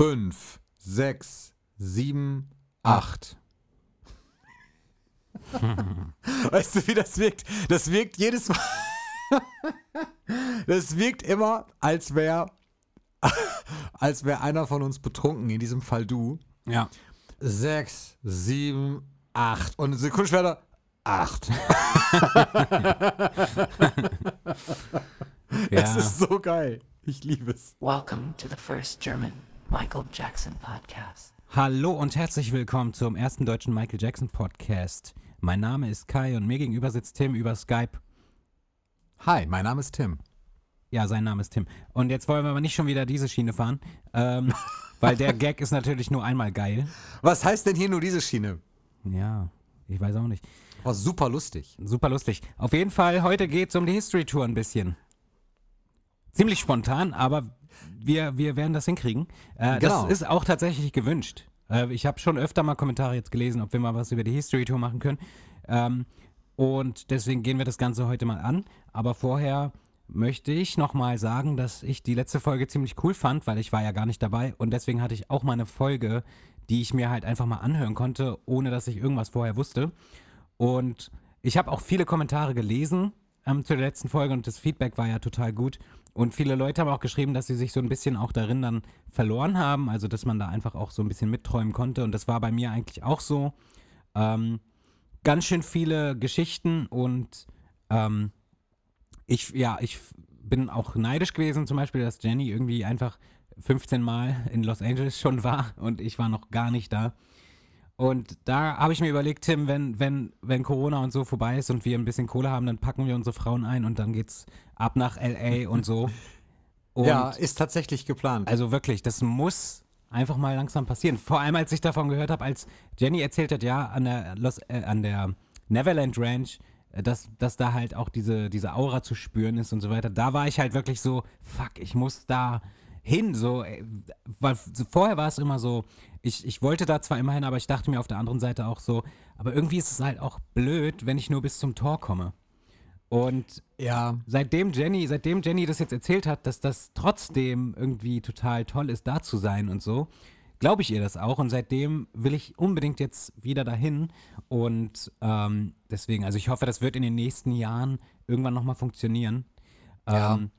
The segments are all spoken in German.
fünf, sechs, sieben, acht. weißt du, wie das wirkt? Das wirkt jedes Mal. das wirkt immer, als wäre als wäre einer von uns betrunken, in diesem Fall du. Ja. Sechs, sieben, acht. Und eine Sekunde später, acht. ja. Es ist so geil. Ich liebe es. Welcome to the first German Michael Jackson podcast. Hallo und herzlich willkommen zum ersten deutschen Michael Jackson Podcast. Mein Name ist Kai und mir gegenüber sitzt Tim über Skype. Hi, mein Name ist Tim. Ja, sein Name ist Tim. Und jetzt wollen wir aber nicht schon wieder diese Schiene fahren, ähm, weil der Gag ist natürlich nur einmal geil. Was heißt denn hier nur diese Schiene? Ja, ich weiß auch nicht. War super lustig. Super lustig. Auf jeden Fall, heute geht es um die History Tour ein bisschen. Ziemlich spontan, aber wir, wir werden das hinkriegen. Äh, Genau. Das ist auch tatsächlich gewünscht. Äh, ich habe schon öfter mal Kommentare jetzt gelesen, ob wir mal was über die History Tour machen können. Ähm, und deswegen gehen wir das Ganze heute mal an. Aber vorher möchte ich nochmal sagen, dass ich die letzte Folge ziemlich cool fand, weil ich war ja gar nicht dabei. Und deswegen hatte ich auch mal eine Folge, die ich mir halt einfach mal anhören konnte, ohne dass ich irgendwas vorher wusste. Und ich habe auch viele Kommentare gelesen ähm, zu der letzten Folge und das Feedback war ja total gut. Und viele Leute haben auch geschrieben, dass sie sich so ein bisschen auch darin dann verloren haben, also dass man da einfach auch so ein bisschen mitträumen konnte. Und das war bei mir eigentlich auch so. Ähm, ganz schön viele Geschichten und ähm, ich, ja, ich bin auch neidisch gewesen, zum Beispiel, dass Jenny irgendwie einfach 15 Mal in Los Angeles schon war und ich war noch gar nicht da. Und da habe ich mir überlegt, Tim, wenn, wenn, wenn Corona und so vorbei ist und wir ein bisschen Kohle haben, dann packen wir unsere Frauen ein und dann geht's ab nach LA und so. Und ja, ist tatsächlich geplant. also wirklich, das muss einfach mal langsam passieren. Vor allem, als ich davon gehört habe, als Jenny erzählt hat, ja, an der, Los, äh, an der Neverland Ranch, äh, dass, dass da halt auch diese, diese Aura zu spüren ist und so weiter. Da war ich halt wirklich so, fuck, ich muss da hin. So, äh, weil vorher war es immer so, ich, ich wollte da zwar immer hin, aber ich dachte mir auf der anderen Seite auch so, aber irgendwie ist es halt auch blöd, wenn ich nur bis zum Tor komme. Und ja, seitdem Jenny, seitdem Jenny das jetzt erzählt hat, dass das trotzdem irgendwie total toll ist, da zu sein und so, glaube ich ihr das auch. Und seitdem will ich unbedingt jetzt wieder dahin. Und ähm, deswegen, also ich hoffe, das wird in den nächsten Jahren irgendwann nochmal funktionieren. Ja. Ähm,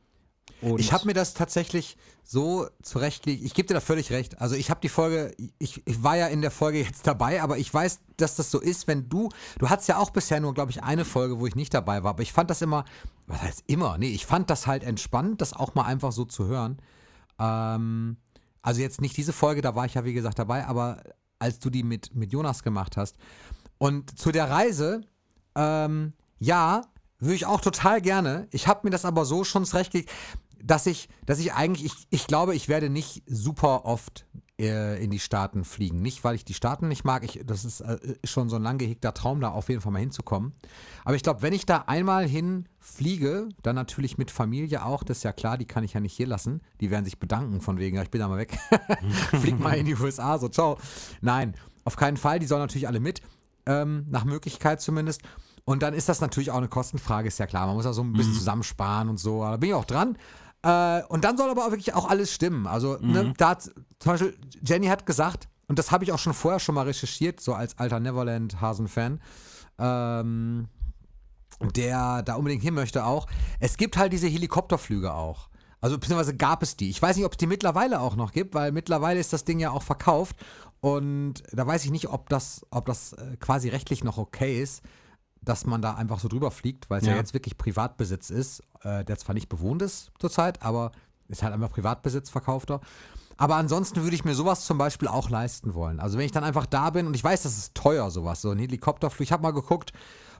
und Ich habe mir das tatsächlich so zurechtgelegt. Ich gebe dir da völlig recht. Also ich habe die Folge, ich, ich war ja in der Folge jetzt dabei, aber ich weiß, dass das so ist, wenn du, du hattest ja auch bisher nur, glaube ich, eine Folge, wo ich nicht dabei war, aber ich fand das immer, was heißt immer? Nee, ich fand das halt entspannt, das auch mal einfach so zu hören. Ähm, also jetzt nicht diese Folge, da war ich ja wie gesagt dabei, aber als du die mit, mit Jonas gemacht hast. Und zu der Reise, ähm, ja, würde ich auch total gerne. Ich habe mir das aber so schon zurechtgelegt, dass ich, dass ich eigentlich, ich, ich glaube, ich werde nicht super oft äh, in die Staaten fliegen. Nicht, weil ich die Staaten nicht mag. Ich, das ist äh, schon so ein lang gehegter Traum, da auf jeden Fall mal hinzukommen. Aber ich glaube, wenn ich da einmal hinfliege, dann natürlich mit Familie auch, das ist ja klar, die kann ich ja nicht hier lassen. Die werden sich bedanken von wegen, ich bin da mal weg. Flieg mal in die USA, so ciao. Nein, auf keinen Fall. Die sollen natürlich alle mit, ähm, nach Möglichkeit zumindest. Und dann ist das natürlich auch eine Kostenfrage, ist ja klar. Man muss ja so ein bisschen zusammensparen und so. Da bin ich auch dran. Äh, und dann soll aber auch wirklich auch alles stimmen. Also, ne, da hat, zum Beispiel, Jenny hat gesagt, und das habe ich auch schon vorher schon mal recherchiert, so als alter Neverland-Hasen-Fan, ähm, der da unbedingt hin möchte auch. Es gibt halt diese Helikopterflüge auch. Also beziehungsweise gab es die. Ich weiß nicht, ob es die mittlerweile auch noch gibt, weil mittlerweile ist das Ding ja auch verkauft. Und da weiß ich nicht, ob das, ob das äh, quasi rechtlich noch okay ist, dass man da einfach so drüber fliegt, weil es ja. Ja. jetzt wirklich Privatbesitz ist, äh, der zwar nicht bewohnt ist zurzeit, aber ist halt einfach Privatbesitz verkaufter. Aber ansonsten würde ich mir sowas zum Beispiel auch leisten wollen. Also wenn ich dann einfach da bin und ich weiß, das ist teuer, sowas, so ein Helikopterflug. Ich habe mal geguckt,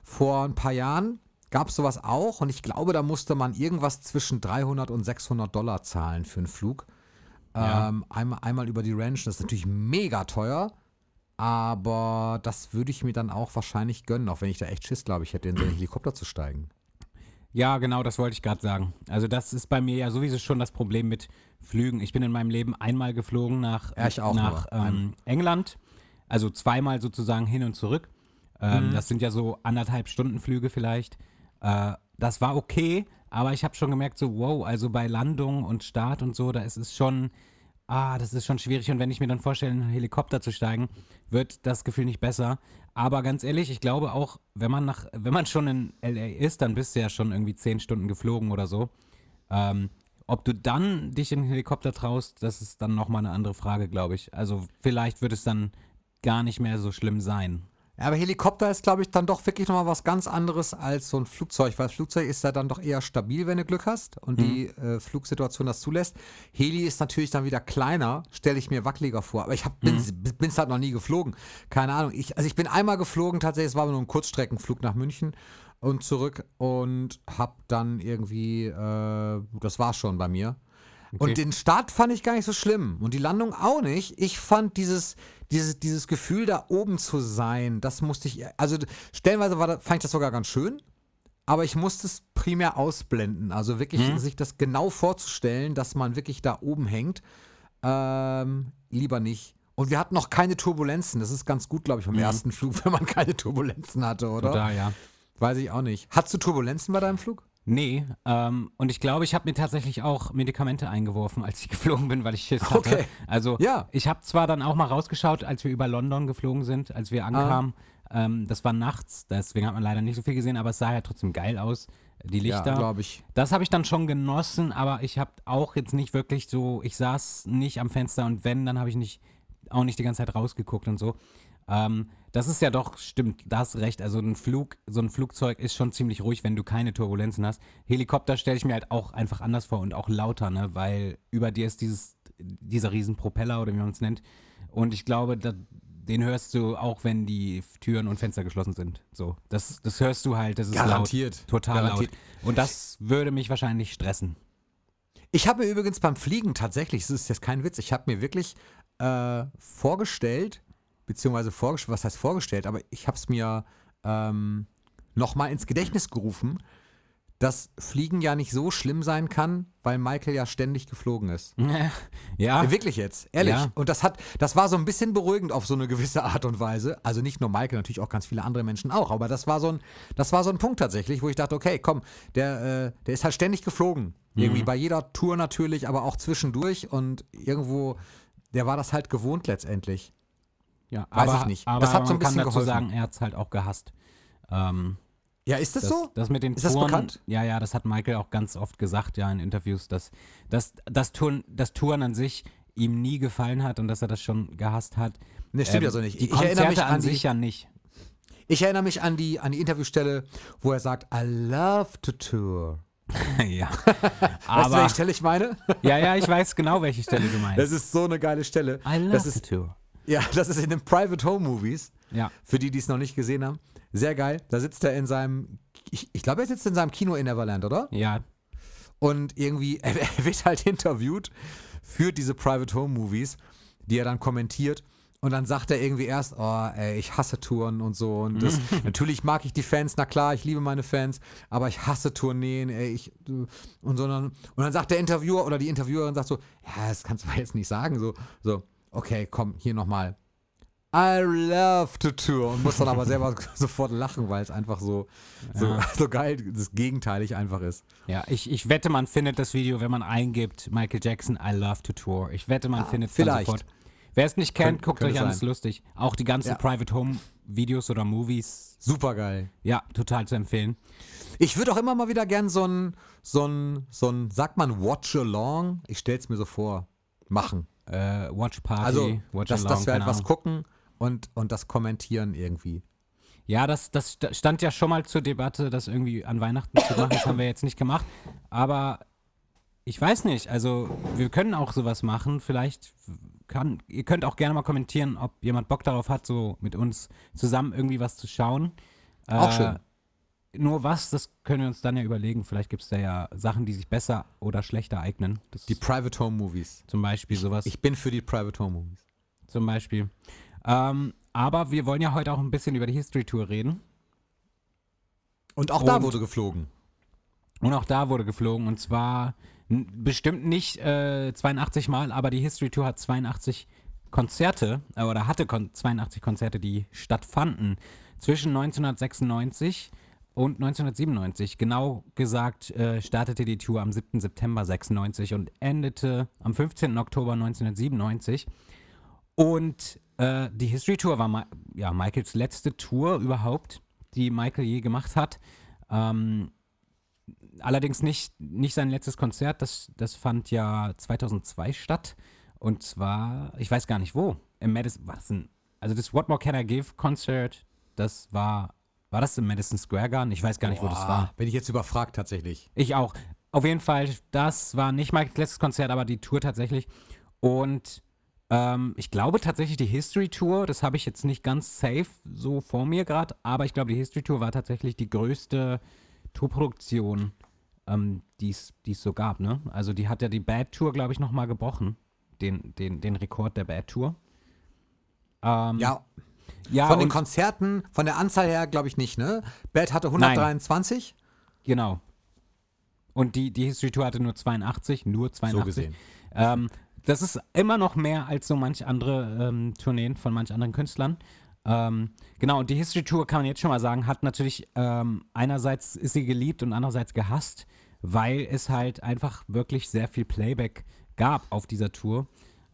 vor ein paar Jahren gab es sowas auch und ich glaube, da musste man irgendwas zwischen 300 und 600 Dollar zahlen für einen Flug. Ja. Ähm, einmal, einmal über die Ranch, das ist natürlich mega teuer, aber das würde ich mir dann auch wahrscheinlich gönnen, auch wenn ich da echt Schiss, glaube ich, hätte, in so einen Helikopter zu steigen. Ja, genau, das wollte ich gerade sagen. Also das ist bei mir ja sowieso schon das Problem mit Flügen. Ich bin in meinem Leben einmal geflogen nach, Ja, nach ähm, England. Also zweimal sozusagen hin und zurück. Ähm, Mhm. Das sind ja so anderthalb Stunden Flüge vielleicht. Äh, das war okay, aber ich habe schon gemerkt, so wow, also bei Landung und Start und so, da ist es schon ah, das ist schon schwierig. Und wenn ich mir dann vorstelle, in einen Helikopter zu steigen, wird das Gefühl nicht besser. Aber ganz ehrlich, ich glaube auch, wenn man nach, wenn man schon in LA ist, dann bist du ja schon irgendwie zehn Stunden geflogen oder so. Ähm, ob du dann dich in den Helikopter traust, das ist dann nochmal eine andere Frage, glaube ich. Also vielleicht wird es dann gar nicht mehr so schlimm sein. Aber Helikopter ist, glaube ich, dann doch wirklich nochmal was ganz anderes als so ein Flugzeug, weil Flugzeug ist ja dann doch eher stabil, wenn du Glück hast und die äh, Flugsituation das zulässt. Heli ist natürlich dann wieder kleiner, stelle ich mir wackeliger vor. Aber ich hab, bin es halt noch nie geflogen. Keine Ahnung. Ich, also ich bin einmal geflogen, tatsächlich, es war nur ein Kurzstreckenflug nach München und zurück und hab dann irgendwie, äh, das war's schon bei mir. Und den Start fand ich gar nicht so schlimm und die Landung auch nicht. Ich fand dieses, dieses, dieses Gefühl, da oben zu sein, das musste ich, also stellenweise war das, fand ich das sogar ganz schön, aber ich musste es primär ausblenden. Also wirklich sich das genau vorzustellen, dass man wirklich da oben hängt, ähm, lieber nicht. Und wir hatten noch keine Turbulenzen. Das ist ganz gut, glaube ich, vom ersten Flug, wenn man keine Turbulenzen hatte, oder? Total, ja. Weiß ich auch nicht. Hattest du Turbulenzen bei deinem Flug? Nee, ähm, und ich glaube, ich habe mir tatsächlich auch Medikamente eingeworfen, als ich geflogen bin, weil ich Schiss hatte. Okay. Also Ja. ich habe zwar dann auch mal rausgeschaut, als wir über London geflogen sind, als wir ankamen. Ähm, das war nachts, deswegen hat man leider nicht so viel gesehen, aber es sah ja trotzdem geil aus, die Lichter. Ja, glaube ich. Das habe ich dann schon genossen, aber ich habe auch jetzt nicht wirklich so, ich saß nicht am Fenster und wenn, dann habe ich nicht, auch nicht die ganze Zeit rausgeguckt und so. Ähm, das ist ja doch, stimmt, da hast recht. Also ein Flug, so ein Flugzeug ist schon ziemlich ruhig, wenn du keine Turbulenzen hast. Helikopter stelle ich mir halt auch einfach anders vor und auch lauter, ne? Weil über dir ist dieses, dieser riesen Propeller oder wie man es nennt. Und ich glaube, da, den hörst du auch, wenn die Türen und Fenster geschlossen sind. So, das, das hörst du halt, das ist Garantiert. laut. Total Garantiert. laut. Und das würde mich wahrscheinlich stressen. Ich habe mir übrigens beim Fliegen tatsächlich, das ist jetzt kein Witz, ich habe mir wirklich äh, vorgestellt, beziehungsweise vorgestellt, was heißt vorgestellt, aber ich habe es mir ähm, nochmal ins Gedächtnis gerufen, dass Fliegen ja nicht so schlimm sein kann, weil Michael ja ständig geflogen ist. ja, wirklich jetzt, ehrlich. Ja. Und das hat, das war so ein bisschen beruhigend auf so eine gewisse Art und Weise. Also nicht nur Michael, natürlich auch ganz viele andere Menschen auch. Aber das war so ein, das war so ein Punkt tatsächlich, wo ich dachte, okay, komm, der, äh, der ist halt ständig geflogen. Irgendwie bei jeder Tour natürlich, aber auch zwischendurch und irgendwo, der war das halt gewohnt letztendlich. Ja Weiß aber, ich nicht. Aber Das hat so ein man kann bisschen dazu geholfen. sagen, er hat es halt auch gehasst. Ähm, Ja, ist das, Das, so? das mit den Ist das Touren, bekannt? ja, ja, das hat Michael auch ganz oft gesagt, ja, in Interviews, dass, dass, dass Touren, das Touren an sich ihm nie gefallen hat und dass er das schon gehasst hat. Nee, stimmt Ähm, ja so nicht. Die Ich Konzerte erinnere mich an an die- sich ja nicht. Ich erinnere mich an die, an die Interviewstelle, wo er sagt, I love to tour. ja. weißt du, Aber, welche Stelle ich meine? ja, ja, ich weiß genau, welche Stelle du meinst. Das ist so eine geile Stelle. I love das ist, tour. Ja, das ist in den Private Home Movies. Ja. Für die, die es noch nicht gesehen haben. Sehr geil. Da sitzt er in seinem, ich, ich glaube, er sitzt in seinem Kino in Neverland, oder? Ja, Und irgendwie, er, er wird halt interviewt für diese Private Home Movies, die er dann kommentiert. Und dann sagt er irgendwie erst, oh, ey, ich hasse Touren und so. Und das, natürlich mag ich die Fans, na klar, ich liebe meine Fans, aber ich hasse Tourneen, ey, ich, und so. dann- Und dann sagt der Interviewer oder die Interviewerin sagt so, ja, das kannst du mir jetzt nicht sagen. So, so okay, komm, hier nochmal. I love to tour und muss dann aber selber sofort lachen, weil es einfach so, so, so geil, das gegenteilig einfach ist. ja. Ich, ich wette, man findet das Video, wenn man eingibt, Michael Jackson, I love to tour. Ich wette, man findet es Ah, sofort. Wer es nicht kennt, Könnt- guckt euch an, ist lustig. Auch die ganzen Ja. Private Home Videos oder Movies, Super geil. ja, total zu empfehlen. Ich würde auch immer mal wieder gern so ein, so ein, so ein, sagt man Watch-Along? Ich stell's mir so vor, machen. Äh, Watch Party, Also, Watch dass, Along, dass wir halt was gucken und, und das kommentieren irgendwie. Ja, das, das sta- stand ja schon mal zur Debatte, das irgendwie an Weihnachten zu machen. Das haben wir jetzt nicht gemacht. Aber ich weiß nicht, also wir können auch sowas machen. Vielleicht kann, ihr könnt auch gerne mal kommentieren, ob jemand Bock darauf hat, so mit uns zusammen irgendwie was zu schauen. Auch Äh, schön. Nur was, das können wir uns dann ja überlegen. Vielleicht gibt es da ja Sachen, die sich besser oder schlechter eignen. Das Die Private Home Movies. zum Beispiel sowas. Ich bin für die Private Home Movies. zum Beispiel. Ähm, aber wir wollen ja heute auch ein bisschen über die History Tour reden. Und auch da Und- wurde geflogen. Und auch da wurde geflogen und zwar bestimmt nicht äh, 82 Mal, aber die History Tour hat 82 Konzerte äh, oder hatte kon 82 Konzerte, die stattfanden zwischen 1996 und 1997. Genau gesagt äh, startete die Tour am 7. September 96 und endete am 15. Oktober 1997. Und äh, die History Tour war Ma ja, Michaels letzte Tour überhaupt, die Michael je gemacht hat. Ähm, allerdings nicht, nicht sein letztes Konzert, das, das fand ja 2002 statt. Und zwar, ich weiß gar nicht wo, im Madison, war das ein, also das What More Can I Give Konzert, das war war das im Madison Square Garden? Ich weiß gar nicht, wo das war. Bin ich jetzt überfragt tatsächlich. Ich auch. Auf jeden Fall, das war nicht Michaels letztes Konzert, aber die Tour tatsächlich. Und ähm, ich glaube tatsächlich die History Tour, das habe ich jetzt nicht ganz safe so vor mir gerade, aber ich glaube, die History Tour war tatsächlich die größte Tourproduktion, ähm, die es so gab. Ne? Also die hat ja die Bad Tour, glaube ich, nochmal gebrochen. Den, den, den Rekord der Bad Tour. Ähm, ja, ja, von den Konzerten, von der Anzahl her, glaube ich nicht, ne? Bad hatte 123. Nein. Genau. Und die, die History Tour hatte nur 82, nur 82. So gesehen. Ähm, das ist immer noch mehr als so manch andere ähm, Tourneen von manch anderen Künstlern. Ähm, genau, und die History Tour kann man jetzt schon mal sagen, hat natürlich ähm, einerseits ist sie geliebt und andererseits gehasst, weil es halt einfach wirklich sehr viel Playback gab auf dieser Tour.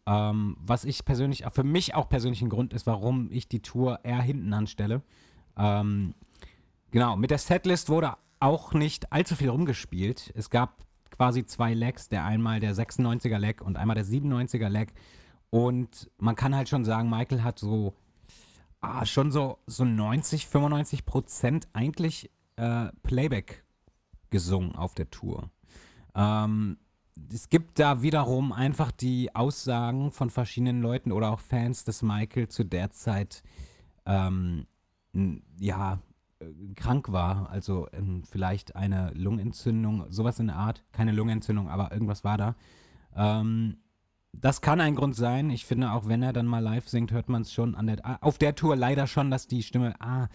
Ähm, was ich persönlich, für mich auch persönlich ein Grund ist, warum ich die Tour eher hinten anstelle. Ähm, genau, mit der Setlist wurde auch nicht allzu viel rumgespielt. Es gab quasi zwei Legs, der einmal der 96er Leg und einmal der 97er Leg. Und man kann halt schon sagen, Michael hat so ah, schon so, so 90, 95 Prozent eigentlich äh, Playback gesungen auf der Tour. Ähm, es gibt da wiederum einfach die Aussagen von verschiedenen Leuten oder auch Fans, dass Michael zu der Zeit ähm, ja äh, krank war, also ähm, vielleicht eine Lungenentzündung, sowas in der Art, keine Lungenentzündung, aber irgendwas war da. Ähm, das kann ein Grund sein. Ich finde, auch wenn er dann mal live singt, hört man es schon an der, auf der Tour leider schon, dass die Stimme, ah,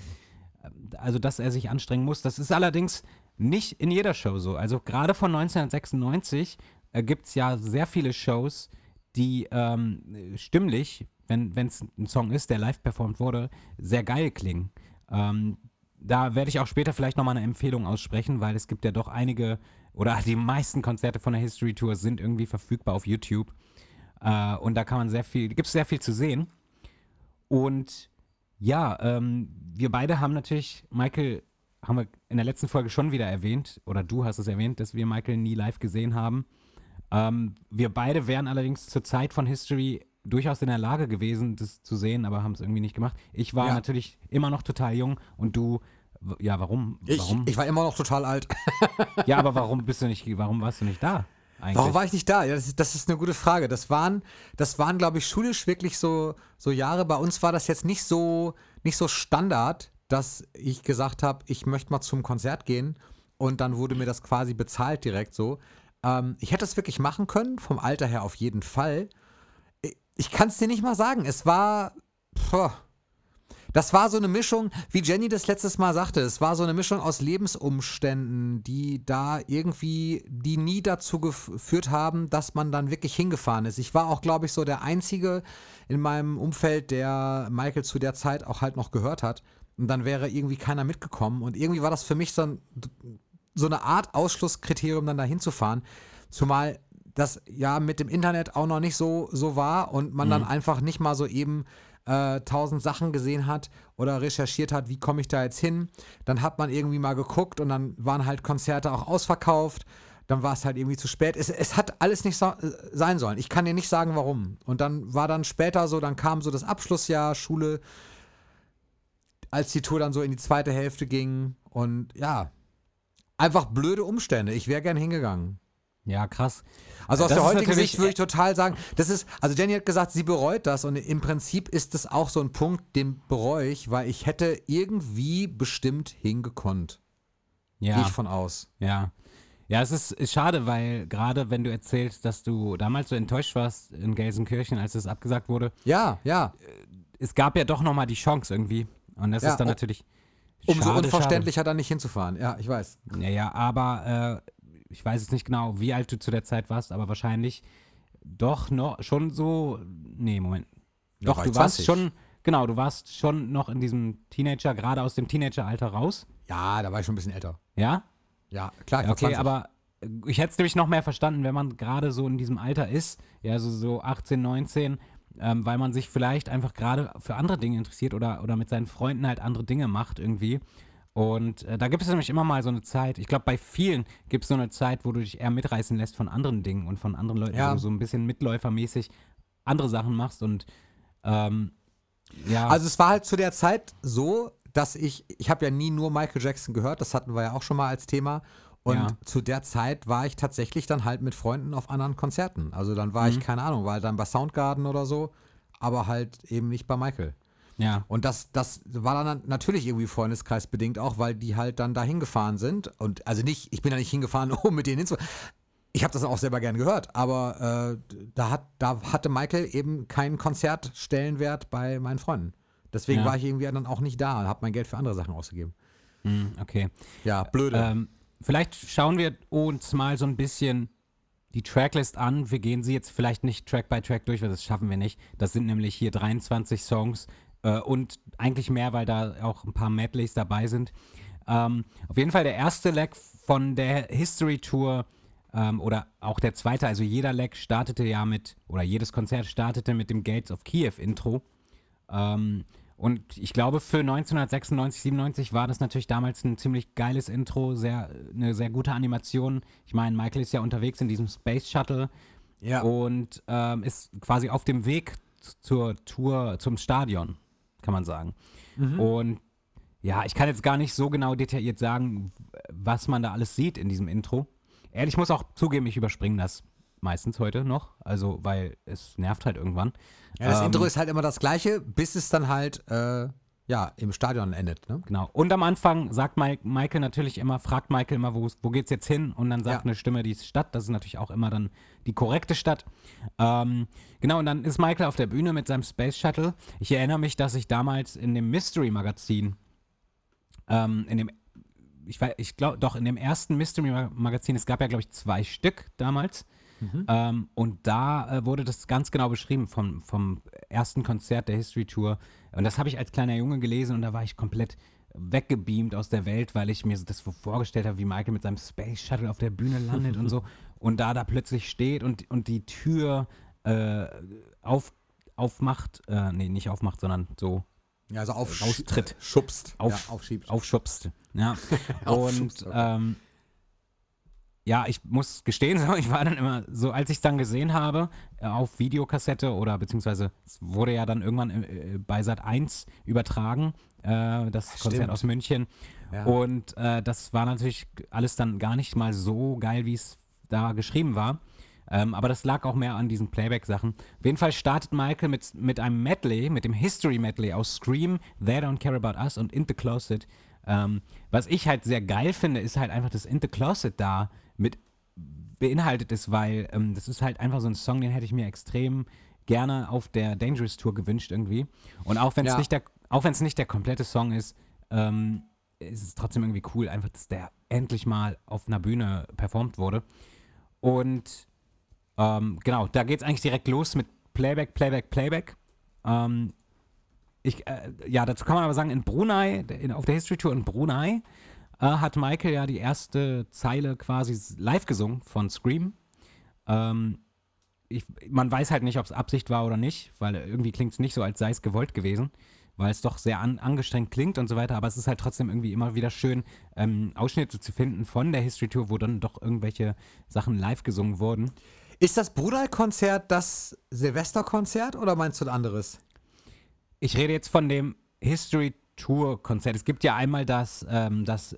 also dass er sich anstrengen muss. Das ist allerdings nicht in jeder Show so. Also gerade von 1996 äh, gibt es ja sehr viele Shows, die ähm, stimmlich, wenn es ein Song ist, der live performt wurde, sehr geil klingen. Ähm, da werde ich auch später vielleicht nochmal eine Empfehlung aussprechen, weil es gibt ja doch einige oder die meisten Konzerte von der History Tour sind irgendwie verfügbar auf YouTube. Äh, und da kann man sehr viel, gibt es sehr viel zu sehen. Und ja, ähm, wir beide haben natürlich Michael haben wir in der letzten Folge schon wieder erwähnt, oder du hast es erwähnt, dass wir Michael nie live gesehen haben. Ähm, wir beide wären allerdings zur Zeit von History durchaus in der Lage gewesen, das zu sehen, aber haben es irgendwie nicht gemacht. Ich war ja. natürlich immer noch total jung und du, ja, warum? warum? Ich, ich war immer noch total alt. ja, aber warum bist du nicht, warum warst du nicht da? Eigentlich? Warum war ich nicht da? Ja, das, ist, das ist eine gute Frage. Das waren, das waren, glaube ich, schulisch wirklich so, so Jahre. Bei uns war das jetzt nicht so, nicht so Standard, dass ich gesagt habe, ich möchte mal zum Konzert gehen und dann wurde mir das quasi bezahlt direkt so. Ähm, ich hätte es wirklich machen können, vom Alter her auf jeden Fall. Ich kann es dir nicht mal sagen. Es war. Pff, das war so eine Mischung, wie Jenny das letztes Mal sagte, es war so eine Mischung aus Lebensumständen, die da irgendwie, die nie dazu geführt haben, dass man dann wirklich hingefahren ist. Ich war auch, glaube ich, so der Einzige in meinem Umfeld, der Michael zu der Zeit auch halt noch gehört hat. Und dann wäre irgendwie keiner mitgekommen. Und irgendwie war das für mich so, ein, so eine Art Ausschlusskriterium, dann da hinzufahren. Zumal das ja mit dem Internet auch noch nicht so, so war und man mhm. dann einfach nicht mal so eben äh, tausend Sachen gesehen hat oder recherchiert hat, wie komme ich da jetzt hin. Dann hat man irgendwie mal geguckt und dann waren halt Konzerte auch ausverkauft. Dann war es halt irgendwie zu spät. Es, es hat alles nicht so, äh, sein sollen. Ich kann dir nicht sagen, warum. Und dann war dann später so, dann kam so das Abschlussjahr, Schule, als die Tour dann so in die zweite Hälfte ging. Und ja, einfach blöde Umstände. Ich wäre gern hingegangen. Ja, krass. Also aus das der heutigen Sicht würde ich total sagen, das ist, also Jenny hat gesagt, sie bereut das und im Prinzip ist das auch so ein Punkt, den bereue ich, weil ich hätte irgendwie bestimmt hingekonnt. Ja. Gehe ich von aus. Ja. Ja, es ist, ist schade, weil gerade wenn du erzählst, dass du damals so enttäuscht warst in Gelsenkirchen, als es abgesagt wurde. Ja, ja. Es gab ja doch nochmal die Chance irgendwie. Und das ja, ist dann natürlich. Umso schade, unverständlicher schade. dann nicht hinzufahren. Ja, ich weiß. Ja, ja, aber äh, ich weiß jetzt nicht genau, wie alt du zu der Zeit warst, aber wahrscheinlich doch noch schon so. Nee, Moment. Doch, du warst 20. schon. Genau, du warst schon noch in diesem Teenager, gerade aus dem Teenageralter raus. Ja, da war ich schon ein bisschen älter. Ja? Ja, klar. Okay, 20. aber äh, ich hätte es nämlich noch mehr verstanden, wenn man gerade so in diesem Alter ist, ja, so, so 18, 19, ähm, weil man sich vielleicht einfach gerade für andere Dinge interessiert oder, oder mit seinen Freunden halt andere Dinge macht irgendwie. Und äh, da gibt es nämlich immer mal so eine Zeit, ich glaube, bei vielen gibt es so eine Zeit, wo du dich eher mitreißen lässt von anderen Dingen und von anderen Leuten, Ja. wo du so ein bisschen mitläufermäßig andere Sachen machst und ähm, ja. Also es war halt zu der Zeit so, dass ich, ich habe ja nie nur Michael Jackson gehört, das hatten wir ja auch schon mal als Thema. Und Ja. zu der Zeit war ich tatsächlich dann halt mit Freunden auf anderen Konzerten. Also dann war Mhm. ich, keine Ahnung, war dann bei Soundgarden oder so, aber halt eben nicht bei Michael. ja. Und das, das war dann natürlich irgendwie freundeskreisbedingt auch, weil die halt dann da hingefahren sind. Und also nicht, ich bin da nicht hingefahren, um mit denen hinzufahren. Ich habe das auch selber gern gehört, aber äh, da, hat, da hatte Michael eben keinen Konzertstellenwert bei meinen Freunden. Deswegen Ja. war ich irgendwie dann auch nicht da und habe mein Geld für andere Sachen ausgegeben. Hm, okay. Ja, blöde. Ähm, vielleicht schauen wir uns mal so ein bisschen die Tracklist an. Wir gehen sie jetzt vielleicht nicht Track by Track durch, weil das schaffen wir nicht. Das sind nämlich hier 23 Songs äh, und eigentlich mehr, weil da auch ein paar Medleys dabei sind. Ähm, auf jeden Fall der erste Leg von der History Tour ähm, oder auch der zweite, also jeder Leg startete ja mit, oder jedes Konzert startete mit dem Gates of Kiev Intro. Ähm, und ich glaube, für 1996, 97 war das natürlich damals ein ziemlich geiles Intro, sehr, eine sehr gute Animation. Ich meine, Michael ist ja unterwegs in diesem Space Shuttle ja. und ähm, ist quasi auf dem Weg zur Tour, zum Stadion, kann man sagen. Und ja, ich kann jetzt gar nicht so genau detailliert sagen, was man da alles sieht in diesem Intro. Ehrlich, ich muss auch zugeben, ich überspringe das meistens heute noch, also weil es nervt halt irgendwann. ja, das ähm, Intro ist halt immer das gleiche, bis es dann halt äh, ja, im Stadion endet. Ne? Genau. Und am Anfang sagt Mi- Michael natürlich immer, fragt Michael immer, wo, wo geht's jetzt hin? Und dann sagt Ja. eine Stimme die Stadt. Das ist natürlich auch immer dann die korrekte Stadt. Ähm, genau, und dann ist Michael auf der Bühne mit seinem Space Shuttle. Ich erinnere mich, dass ich damals in dem Mystery-Magazin, ähm, in dem, ich, weiß- ich glaube, doch, in dem ersten Mystery-Magazin, es gab ja, glaube ich, zwei Stück damals. Ähm, und da äh, wurde das ganz genau beschrieben vom, vom ersten Konzert der History Tour. Und das habe ich als kleiner Junge gelesen und da war ich komplett weggebeamt aus der Welt, weil ich mir das so vorgestellt habe, wie Michael mit seinem Space Shuttle auf der Bühne landet und so. Und da da plötzlich steht und, und die Tür äh, auf, aufmacht, äh, nee, nicht aufmacht, sondern so Ja, also auf Raustritt. schubst. auf, ja, aufschiebt. aufschubst. Ja. und ähm, ja, ich muss gestehen, so, ich war dann immer so, als ich es dann gesehen habe, äh, auf Videokassette oder beziehungsweise es wurde ja dann irgendwann äh, bei Sat 1 übertragen, äh, das Konzert Stimmt. aus München. Ja. Und äh, das war natürlich alles dann gar nicht mal so geil, wie es da geschrieben war. Ähm, aber das lag auch mehr an diesen Playback-Sachen. Auf jeden Fall startet Michael mit, mit einem Medley, mit dem History-Medley aus Scream, They Don't Care About Us und In the Closet. Ähm, was ich halt sehr geil finde, ist halt einfach, dass In the Closet da mit beinhaltet ist, weil ähm, das ist halt einfach so ein Song, den hätte ich mir extrem gerne auf der Dangerous Tour gewünscht irgendwie. Und auch wenn es Ja. nicht der, auch wenn es nicht der komplette Song ist, ähm, ist es trotzdem irgendwie cool, einfach, dass der endlich mal auf einer Bühne performt wurde. Und ähm, genau, da geht es eigentlich direkt los mit Playback, Playback, Playback. Ähm, ich, äh, ja, dazu kann man aber sagen, in Brunei, in, auf der History Tour in Brunei, äh, hat Michael ja die erste Zeile quasi live gesungen von Scream. Ähm, ich, man weiß halt nicht, ob es Absicht war oder nicht, weil irgendwie klingt es nicht so, als sei es gewollt gewesen, weil es doch sehr an, angestrengt klingt und so weiter, aber es ist halt trotzdem irgendwie immer wieder schön, ähm, Ausschnitte zu finden von der History Tour, wo dann doch irgendwelche Sachen live gesungen wurden. Ist das Brunei-Konzert das Silvesterkonzert oder meinst du ein anderes? Ich rede jetzt von dem History Tour Konzert. Es gibt ja einmal das, ähm, das äh,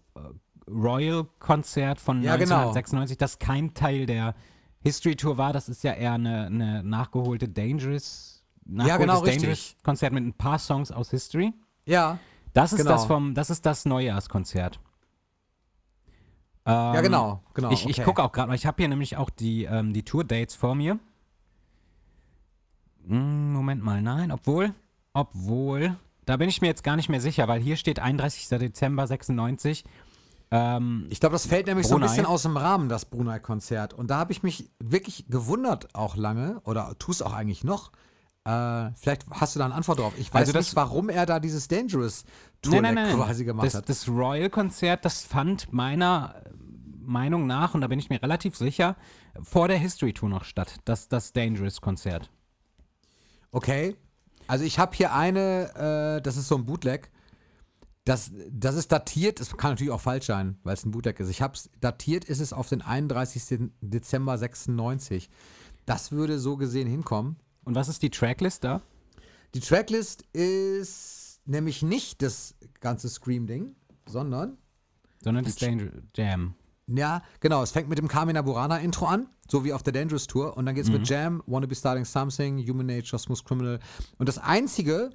Royal Konzert von Ja, genau. 1996, das kein Teil der History Tour war. Das ist ja eher eine, eine nachgeholte Dangerous, nachgeholtes genau, richtig. Dangerous Konzert mit ein paar Songs aus History. Ja. Das ist Genau. das vom, das ist das Neujahrskonzert. Ja, Ähm, genau, genau. Ich, ich okay. gucke auch gerade mal, ich habe hier nämlich auch die, ähm, die Tour-Dates vor mir. Hm, Moment mal, nein, obwohl, obwohl, da bin ich mir jetzt gar nicht mehr sicher, weil hier steht 31. Dezember 96. Ähm, Ich glaube, das fällt nämlich so ein Brunei. bisschen aus dem Rahmen, das Brunei-Konzert. Und da habe ich mich wirklich gewundert, auch lange, oder tu es auch eigentlich noch, Äh, vielleicht hast du da eine Antwort drauf. Ich weiß Also das- nicht, warum er da dieses Dangerous Tour quasi gemacht das, hat. Das Royal-Konzert, das fand meiner Meinung nach, und da bin ich mir relativ sicher, vor der History Tour noch statt. Das, das Dangerous-Konzert. Okay. Also ich habe hier eine, äh, das ist so ein Bootleg. Das, das ist datiert, das kann natürlich auch falsch sein, weil es ein Bootleg ist. Ich habe es datiert, ist es auf den 31. Dezember 96. Das würde so gesehen hinkommen. Und was ist die Tracklist da? Die Tracklist ist nämlich nicht das ganze Scream-Ding, sondern, Sondern das Jam. Ja, genau, es fängt mit dem Carmina Burana Intro an, so wie auf der Dangerous Tour. Und dann geht es mit Jam, Wanna Be Starting Something, Human Nature, Smooth Criminal. Und das Einzige,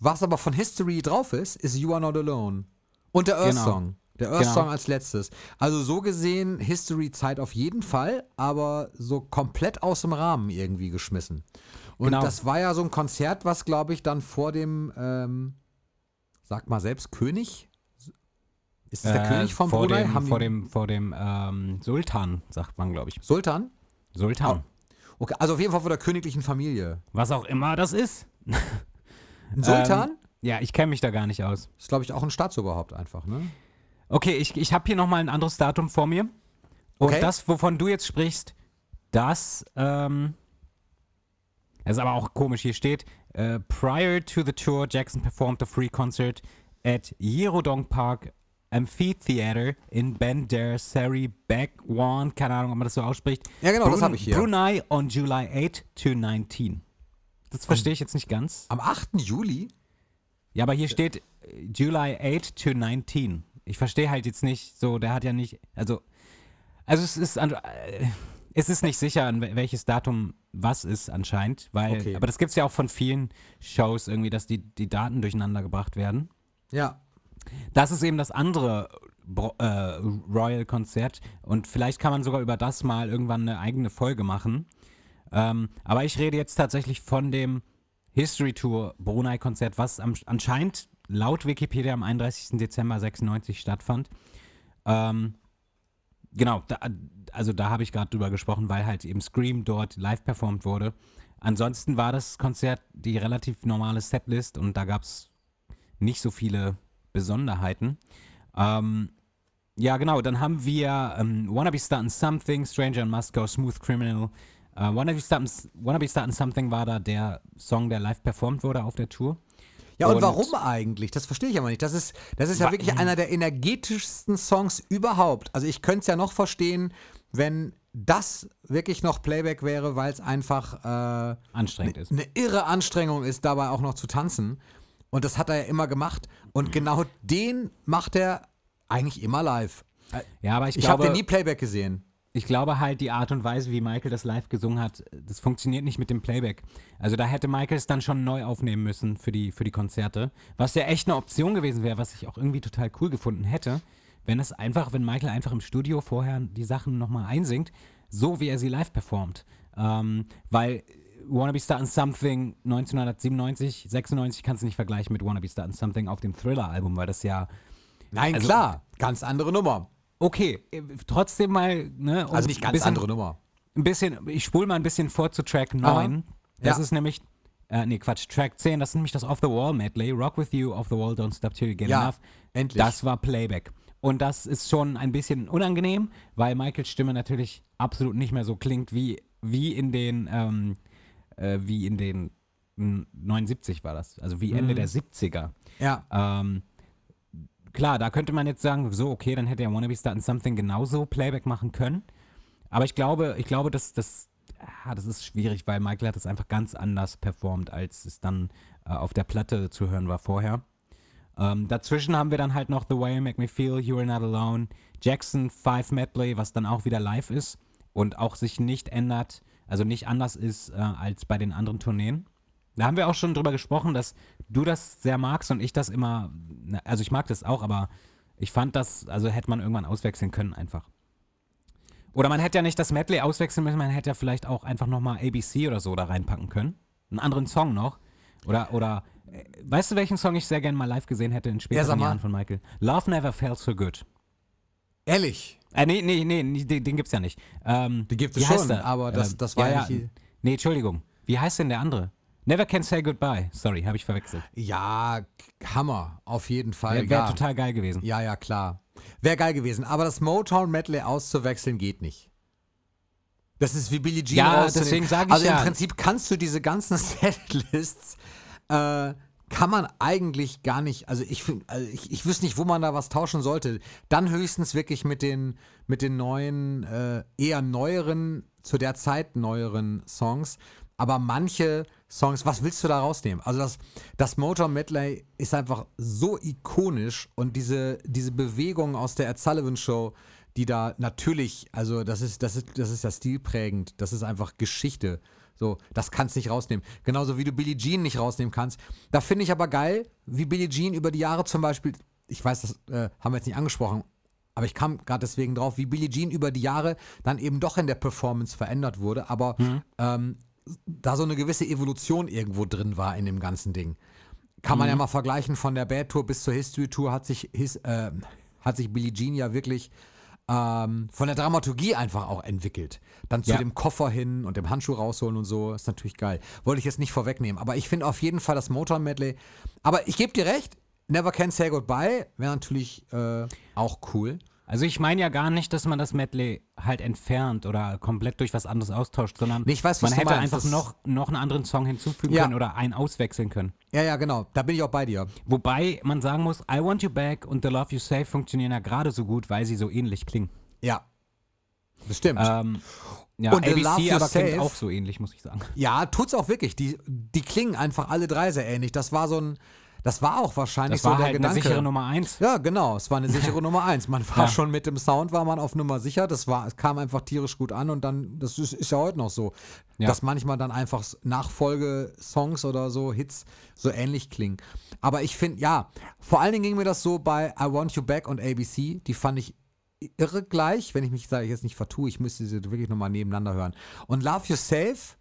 was aber von History drauf ist, ist You Are Not Alone. Und der Earth Genau. Song. Der Earth Genau. Song als letztes. Also so gesehen, History-Zeit auf jeden Fall, aber so komplett aus dem Rahmen irgendwie geschmissen. Und Genau. das war ja so ein Konzert, was, glaube ich, dann vor dem, ähm, sag mal selbst, König? Ist es der Äh, König vom vor Brunei? dem, Haben vor dem, vor dem ähm, Sultan, sagt man, glaube ich. Sultan? Sultan. Okay, also auf jeden Fall vor der königlichen Familie. Was auch immer das ist. Ein Sultan? Ähm, ja, ich kenne mich da gar nicht aus. ist, glaube ich, auch ein Staatsoberhaupt einfach, ne? Okay, ich, ich habe hier nochmal ein anderes Datum vor mir. Und Okay. das, wovon du jetzt sprichst, das, ähm, das ist aber auch komisch. Hier steht, äh, prior to the tour, Jackson performed a free concert at Yerodong Park Amphitheater in Bandar Seri Bakwan, keine Ahnung, ob man das so ausspricht. Ja, genau, das Brun- habe ich hier. Brunei on July 8 to 19. Das verstehe ich jetzt nicht ganz. Am 8. Juli? Ja, aber hier steht äh, July 8 to 19. Ich verstehe halt jetzt nicht, so, der hat ja nicht, also, also es ist, äh, es ist nicht sicher, an wel- welches Datum was ist anscheinend, weil, Okay. aber das gibt es ja auch von vielen Shows irgendwie, dass die, die Daten durcheinander gebracht werden. Ja. Das ist eben das andere äh, Royal-Konzert und vielleicht kann man sogar über das mal irgendwann eine eigene Folge machen. Ähm, aber ich rede jetzt tatsächlich von dem History Tour Brunei-Konzert, was am, anscheinend laut Wikipedia am 31. Dezember 96 stattfand. Ähm, genau, da, also da habe ich gerade drüber gesprochen, weil halt eben Scream dort live performt wurde. Ansonsten war das Konzert die relativ normale Setlist und da gab es nicht so viele Besonderheiten. Ähm, ja, genau, dann haben wir ähm, Wanna Be Startin' Something, Stranger in Moscow, Smooth Criminal. Äh, Wanna, Be Startin', Wanna Be Startin' Something war da der Song, der live performt wurde auf der Tour. Ja, und, Und- warum eigentlich? Das verstehe ich aber nicht. Das ist, das ist ja wirklich einer der energetischsten Songs überhaupt. Also ich könnte es ja noch verstehen, wenn das wirklich noch Playback wäre, weil es einfach äh, Anstrengend ist. eine irre Anstrengung ist, dabei auch noch zu tanzen. Und das hat er ja immer gemacht. Und genau den macht er eigentlich immer live. Ja, aber ich, Ich habe den nie Playback gesehen. ich glaube halt, die Art und Weise, wie Michael das live gesungen hat, das funktioniert nicht mit dem Playback. Also da hätte Michael es dann schon neu aufnehmen müssen für die, für die Konzerte. Was ja echt eine Option gewesen wäre, was ich auch irgendwie total cool gefunden hätte, wenn es einfach, wenn Michael einfach im Studio vorher die Sachen nochmal einsingt, so wie er sie live performt. Ähm, weil Wanna Be Startin' Something 1997, 96 kannst du nicht vergleichen mit Wanna Be Startin' Something auf dem Thriller-Album, weil das ja Nein, Also- klar. Ganz andere Nummer. Okay, äh, trotzdem mal, ne? um Also nicht ganz bisschen- andere Nummer. Ein bisschen, ich spule mal ein bisschen vor zu Track 9. Das Ja. ist nämlich, äh, nee, Quatsch, Track 10, das ist nämlich das Off the Wall Medley. Rock with You, Off the Wall, Don't Stop Till You Get Ja, Enough. endlich. Das war Playback. Und das ist schon ein bisschen unangenehm, weil Michaels Stimme natürlich absolut nicht mehr so klingt wie, wie in den, ähm, äh, wie in den m, 79 war das. Also wie Mhm. Ende der 70er. Ja. Ähm, klar, da könnte man jetzt sagen, so, okay, dann hätte er Wanna Be Startin' Something genauso Playback machen können. Aber ich glaube, ich glaube, dass das, ah, das ist schwierig, weil Michael hat es einfach ganz anders performt, als es dann äh, auf der Platte zu hören war vorher. Ähm, dazwischen haben wir dann halt noch The Way You Make Me Feel, You're Not Alone, Jackson 5 Medley, was dann auch wieder live ist und auch sich nicht ändert, also nicht anders ist äh, als bei den anderen Tourneen. Da haben wir auch schon drüber gesprochen, dass du das sehr magst und ich das immer, also ich mag das auch, aber ich fand das, also hätte man irgendwann auswechseln können einfach. Oder man hätte ja nicht das Medley auswechseln müssen, man hätte ja vielleicht auch einfach nochmal ABC oder so da reinpacken können. Einen anderen Song noch. Oder, oder, äh, weißt du, welchen Song ich sehr gerne mal live gesehen hätte in späteren mal. Jahren von Michael? Love Never Felt So Good. Ehrlich. Äh, nee, nee, nee, den, den gibt's ja nicht. Ähm, Die gibt es heißt schon, der? aber das, Ähm, das war ja, ja nicht die- Nee, Entschuldigung. Wie heißt denn der andere? Never Can Say Goodbye. Sorry, habe ich verwechselt. Ja, Hammer, auf jeden Fall. Wäre total geil gewesen. Ja, ja, klar. Wäre geil gewesen. Aber das Motown Medley auszuwechseln geht nicht. Das ist wie Billie Jean Ja, deswegen sag ich Also ja. im Prinzip kannst du diese ganzen Setlists, äh, kann man eigentlich gar nicht, also ich, also ich, ich wüsste nicht, wo man da was tauschen sollte. Dann höchstens wirklich mit den, mit den neuen, äh, eher neueren, zu der Zeit neueren Songs. Aber manche Songs, was willst du da rausnehmen? Also das, das Motor Medley ist einfach so ikonisch und diese, diese Bewegung aus der Ed Sullivan Show, die da natürlich, also das ist, das ist, das ist ja stilprägend, das ist einfach Geschichte. So, das kannst du nicht rausnehmen. Genauso wie du Billie Jean nicht rausnehmen kannst. Da finde ich aber geil, wie Billie Jean über die Jahre zum Beispiel, ich weiß, das äh, haben wir jetzt nicht angesprochen, aber ich kam gerade deswegen drauf, wie Billie Jean über die Jahre dann eben doch in der Performance verändert wurde, aber ähm, da so eine gewisse Evolution irgendwo drin war in dem ganzen Ding. Kann man ja mal vergleichen, von der Bad Tour bis zur History Tour hat sich, his, äh, hat sich Billie Jean ja wirklich ähm, von der Dramaturgie einfach auch entwickelt. Dann zu Ja. dem Koffer hin und dem Handschuh rausholen und so, ist natürlich geil. Wollte ich jetzt nicht vorwegnehmen, aber ich finde auf jeden Fall das Motown Medley. Aber ich gebe dir recht, Never Can Say Goodbye wäre natürlich äh, auch cool. Also ich meine ja gar nicht, dass man das Medley halt entfernt oder komplett durch was anderes austauscht, sondern ich weiß, was man hätte meinst. einfach Das- noch, noch einen anderen Song hinzufügen Ja. können oder einen auswechseln können. Ja, ja, genau. Da bin ich auch bei dir. Wobei man sagen muss, I Want You Back und The Love You Save funktionieren ja gerade so gut, weil sie so ähnlich klingen. Ja. Das stimmt. Ähm, ja, Und The ABC Love You aber klingt Save- auch so ähnlich, muss ich sagen. Ja, tut's auch wirklich. Die, die klingen einfach alle drei sehr ähnlich. Das war so ein, das war auch wahrscheinlich Das war so der halt Gedanke. eine sichere Nummer eins. Ja, genau. Es war eine sichere Nummer eins. Man war Ja. schon mit dem Sound, war man auf Nummer sicher. Das war, es kam einfach tierisch gut an und dann, das ist, ist ja heute noch so, Ja. dass manchmal dann einfach Nachfolge-Songs oder so, Hits, so ähnlich klingen. Aber ich finde, ja, vor allen Dingen ging mir das so bei I Want You Back und ABC. Die fand ich irre gleich, wenn ich mich sage, ich jetzt nicht vertue, ich müsste sie wirklich nochmal nebeneinander hören. Und Love Yourself,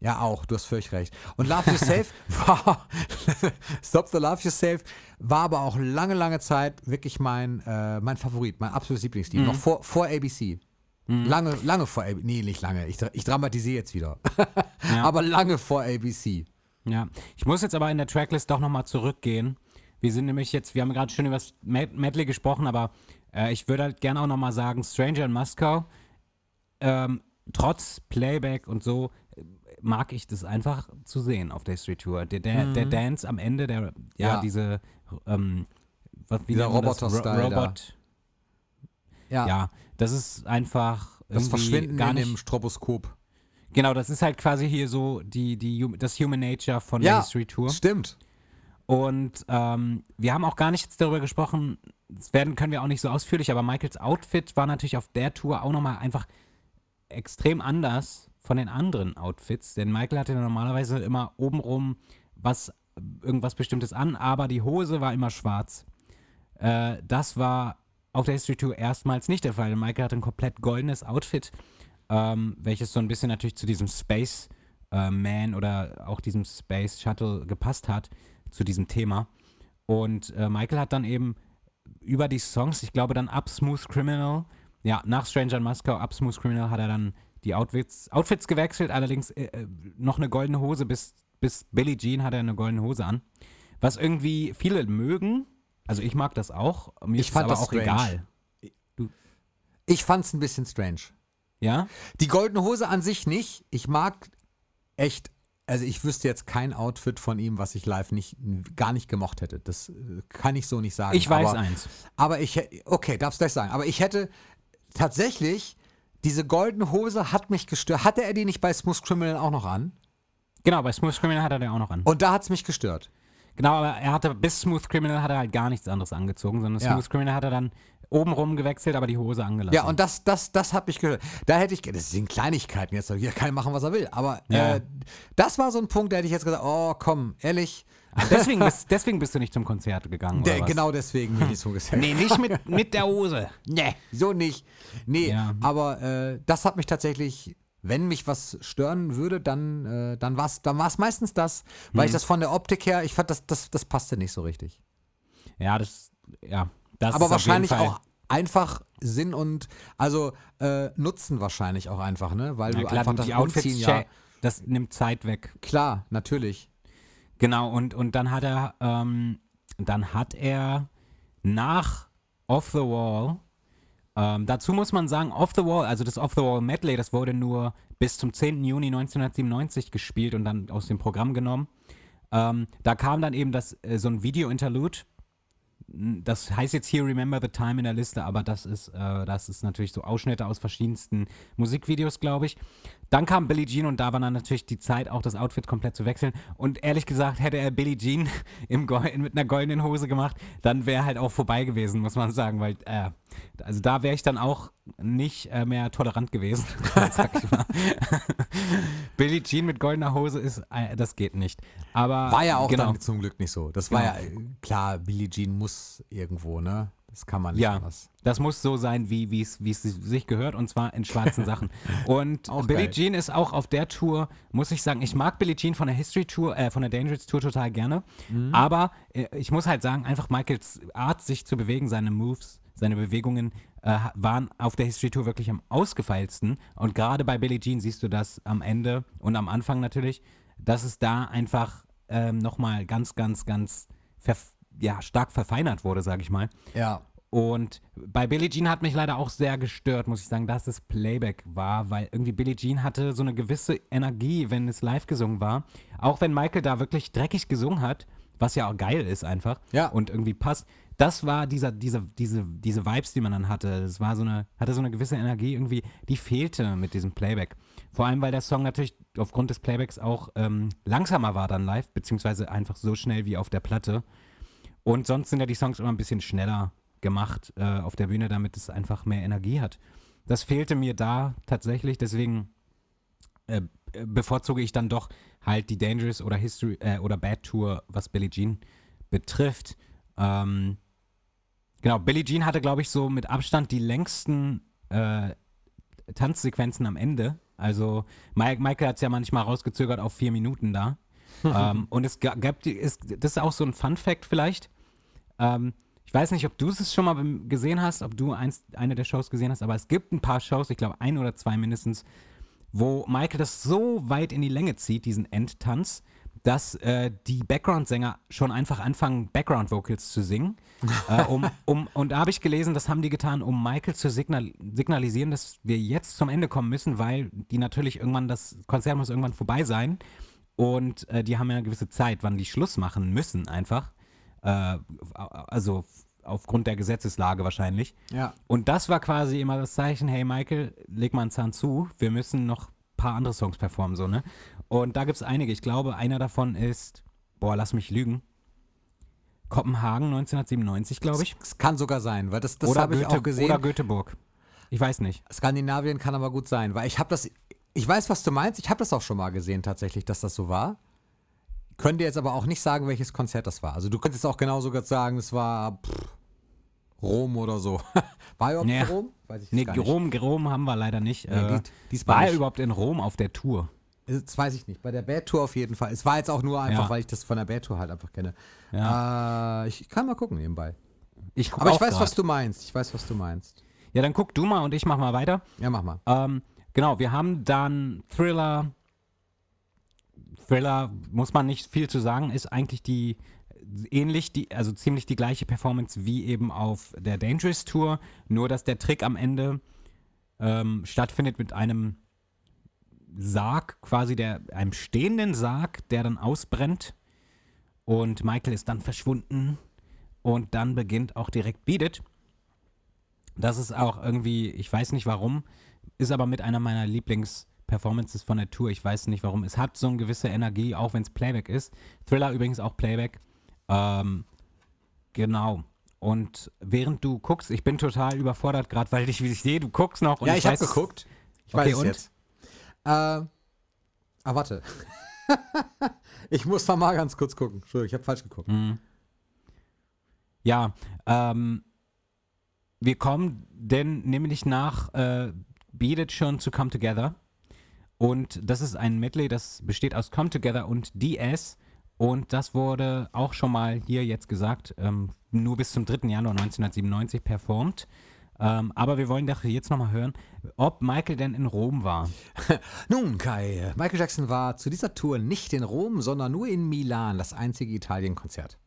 ja auch, du hast völlig recht. Und Love Yourself war, Stop the Love Yourself, war aber auch lange, lange Zeit wirklich mein, äh, mein Favorit, mein absolutes Lieblingslied. Noch vor, vor ABC. Lange, lange vor ABC. Nee, nicht lange. Ich, ich dramatisiere jetzt wieder. Ja. aber lange vor ABC. Ja, ich muss jetzt aber in der Tracklist doch nochmal zurückgehen. Wir sind nämlich jetzt, wir haben gerade schon über das Med- Medley gesprochen, aber äh, ich würde halt gerne auch nochmal sagen, Stranger in Moscow, ähm, trotz Playback und so, mag ich das einfach zu sehen auf der Street Tour. Der, der, der Dance am Ende, der, ja, Mhm. Ja. diese, ähm, was, wie Dieser? Roboter-Style. Robot. Ja. Ja, das ist einfach Das Verschwinden gar in nicht. dem Stroboskop. Genau, das ist halt quasi hier so die, die, das Human Nature von Ja, der History Tour. Stimmt. Und ähm, wir haben auch gar nicht jetzt darüber gesprochen, das werden können wir auch nicht so ausführlich, aber Michaels Outfit war natürlich auf der Tour auch nochmal einfach extrem anders von den anderen Outfits. Denn Michael hatte normalerweise immer obenrum was, irgendwas Bestimmtes an, aber die Hose war immer schwarz. Äh, das war auf der History Tour erstmals nicht der Fall. Michael hatte ein komplett goldenes Outfit, ähm, welches so ein bisschen natürlich zu diesem Space äh, Man oder auch diesem Space Shuttle gepasst hat, zu diesem Thema. Und äh, Michael hat dann eben über die Songs, ich glaube dann ab Smooth Criminal, ja, nach Stranger in Moscow, ab Smooth Criminal hat er dann die Outfits, Outfits gewechselt, allerdings äh, äh, noch eine goldene Hose, bis, bis Billie Jean hat er eine goldene Hose an. Was irgendwie viele mögen, also ich mag das auch, mir Ich ist fand es aber das auch strange. egal. Ich fand's ein bisschen strange. Ja? Die goldene Hose an sich nicht. Ich mag echt, also ich wüsste jetzt kein Outfit von ihm, was ich live nicht, gar nicht gemocht hätte. Das äh, kann ich so nicht sagen. Ich weiß aber, eins. Aber ich, okay, darfst gleich sagen. Aber ich hätte tatsächlich, diese goldene Hose hat mich gestört. Hatte er die nicht bei Smooth Criminal auch noch an? Genau, bei Smooth Criminal hat er den auch noch an. Und da hat's mich gestört. Genau, aber er hatte bis Smooth Criminal hat er halt gar nichts anderes angezogen, sondern Ja. Smooth Criminal hat er dann obenrum gewechselt, aber die Hose angelassen. Ja, und das, das, das hat mich gehört. Da hätte ich, das sind Kleinigkeiten jetzt, jeder kann machen, was er will. Aber Ja. äh, das war so ein Punkt, da hätte ich jetzt gesagt, oh komm, ehrlich, deswegen, bist, deswegen bist du nicht zum Konzert gegangen, was? genau deswegen bin ich so gesagt. Nee, nicht mit, mit der Hose. Nee, so nicht. Nee, Ja. aber äh, das hat mich tatsächlich, wenn mich was stören würde, dann, äh, dann war es dann war's meistens das, weil Mhm. ich das von der Optik her, ich fand, das, das, das passte nicht so richtig. Ja, das, ja. Das aber wahrscheinlich auch einfach Sinn und, also äh, Nutzen wahrscheinlich auch einfach, ne? Weil Ja, du klar, einfach das Outfits Umziehen ja. das nimmt Zeit weg. Klar, natürlich. Genau, und, und dann hat er, ähm, dann hat er nach Off the Wall, ähm, dazu muss man sagen, Off the Wall, also das Off the Wall Medley, das wurde nur bis zum 10. Juni 1997 gespielt und dann aus dem Programm genommen. Ähm, da kam dann eben das, äh, so ein Video-Interlude. Das heißt jetzt hier Remember the Time in der Liste, aber das ist, äh, das ist natürlich so Ausschnitte aus verschiedensten Musikvideos, glaube ich. Dann kam Billie Jean und da war dann natürlich die Zeit, auch das Outfit komplett zu wechseln. Und ehrlich gesagt, hätte er Billie Jean im mit einer goldenen Hose gemacht, dann wäre halt auch vorbei gewesen, muss man sagen, weil, äh, also da wäre ich dann auch nicht äh, mehr tolerant gewesen. Billie Jean mit goldener Hose ist, äh, das geht nicht. Aber War ja auch genau. dann zum Glück nicht so. Das war Genau. ja, äh, klar, Billie Jean muss irgendwo, ne? Das kann man nicht Ja, anders. das muss so sein, wie wie es wie es sich gehört, und zwar in schwarzen Sachen. Und Auch Billie geil. Jean ist auch auf der Tour, muss ich sagen, ich mag Billie Jean von der History Tour, äh, von der Dangerous Tour total gerne. Mhm. Aber äh, ich muss halt sagen, einfach Michaels Art, sich zu bewegen, seine Moves, seine Bewegungen äh, waren auf der History Tour wirklich am ausgefeilsten. Und gerade bei Billie Jean siehst du das am Ende und am Anfang natürlich, dass es da einfach ähm, nochmal ganz, ganz, ganz ja, stark verfeinert wurde, sage ich mal. Ja. Und bei Billie Jean hat mich leider auch sehr gestört, muss ich sagen, dass es Playback war, weil irgendwie Billie Jean hatte so eine gewisse Energie, wenn es live gesungen war. Auch wenn Michael da wirklich dreckig gesungen hat, was ja auch geil ist einfach Ja. und irgendwie passt. Das war dieser, dieser, diese, diese Vibes, die man dann hatte. Es war so eine, hatte so eine gewisse Energie irgendwie, die fehlte mit diesem Playback. Vor allem, weil der Song natürlich aufgrund des Playbacks auch ähm, langsamer war dann live, beziehungsweise einfach so schnell wie auf der Platte. Und sonst sind ja die Songs immer ein bisschen schneller gemacht äh, auf der Bühne, damit es einfach mehr Energie hat. Das fehlte mir da tatsächlich, deswegen äh, bevorzuge ich dann doch halt die Dangerous oder History äh, oder Bad Tour, was Billie Jean betrifft. Ähm, genau, Billie Jean hatte, glaube ich, so mit Abstand die längsten äh, Tanzsequenzen am Ende. Also Mike, Michael hat es ja manchmal rausgezögert auf vier Minuten da. ähm, und es ga- gab, die- ist, das ist auch so ein Fun Fact vielleicht. Ähm, ich weiß nicht, ob du es schon mal gesehen hast, ob du eins, eine der Shows gesehen hast, aber es gibt ein paar Shows, ich glaube ein oder zwei mindestens, wo Michael das so weit in die Länge zieht, diesen Endtanz, dass äh, die Background-Sänger schon einfach anfangen, Background-Vocals zu singen. äh, um, um, und da habe ich gelesen, das haben die getan, um Michael zu signal signalisieren, dass wir jetzt zum Ende kommen müssen, weil die natürlich irgendwann, das Konzert muss irgendwann vorbei sein. Und äh, die haben ja eine gewisse Zeit, wann die Schluss machen müssen, einfach. Äh, also aufgrund der Gesetzeslage wahrscheinlich. Ja. Und das war quasi immer das Zeichen, hey Michael, leg mal einen Zahn zu, wir müssen noch paar andere Songs performen, so, ne? Und da gibt es einige. Ich glaube, einer davon ist, boah, lass mich lügen, Kopenhagen 1997, glaube ich. Es kann sogar sein, weil das, das habe ich auch gesehen. oder Göteborg. Ich weiß nicht. Skandinavien kann aber gut sein, weil ich habe das, ich weiß, was du meinst, ich habe das auch schon mal gesehen tatsächlich, dass das so war. Könnte jetzt aber auch nicht sagen, welches Konzert das war. Also du könntest auch genauso gut sagen, es war pff, Rom oder so. war überhaupt Ja. Rom? Weiß ich Nee, gar nicht. Rom, Rom haben wir leider nicht. Nee, äh, dies- diesmal war er überhaupt in Rom auf der Tour? Das weiß ich nicht. Bei der Bad Tour auf jeden Fall. Es war jetzt auch nur einfach, Ja. weil ich das von der Bad Tour halt einfach kenne. Ja. Äh, ich kann mal gucken nebenbei. Ich guck Aber ich weiß, grad. was du meinst. Ich weiß, was du meinst. Ja, dann guck du mal und ich mach mal weiter. Ja, mach mal. Ähm, genau, wir haben dann Thriller. Thriller, muss man nicht viel zu sagen, ist eigentlich die ähnlich, die, also ziemlich die gleiche Performance wie eben auf der Dangerous Tour, nur dass der Trick am Ende ähm, stattfindet mit einem Sarg, quasi der, einem stehenden Sarg, der dann ausbrennt und Michael ist dann verschwunden und dann beginnt auch direkt Beat It. Das ist auch irgendwie, ich weiß nicht warum, ist aber mit einer meiner Lieblingsperformances von der Tour. Ich weiß nicht warum. Es hat so eine gewisse Energie, auch wenn es Playback ist. Thriller übrigens auch Playback. Ähm, genau. Und während du guckst, ich bin total überfordert gerade, weil ich, wie ich sehe, du guckst noch. Und ja, ich, habe weiß- geguckt. Ich Okay, weiß und? jetzt. Äh, ah, warte. ich muss noch mal ganz kurz gucken. Entschuldigung, ich habe falsch geguckt. Mhm. Ja, ähm, wir kommen denn nämlich nach äh, Beat It schon zu Come Together. Und das ist ein Medley, das besteht aus Come Together und DS. Und das wurde auch schon mal hier jetzt gesagt, ähm, nur bis zum 3. Januar 1997 performt. Ähm, aber wir wollen doch jetzt nochmal hören, ob Michael denn in Rom war. Nun, Kai, Michael Jackson war zu dieser Tour nicht in Rom, sondern nur in Milan, das einzige Italien-Konzert.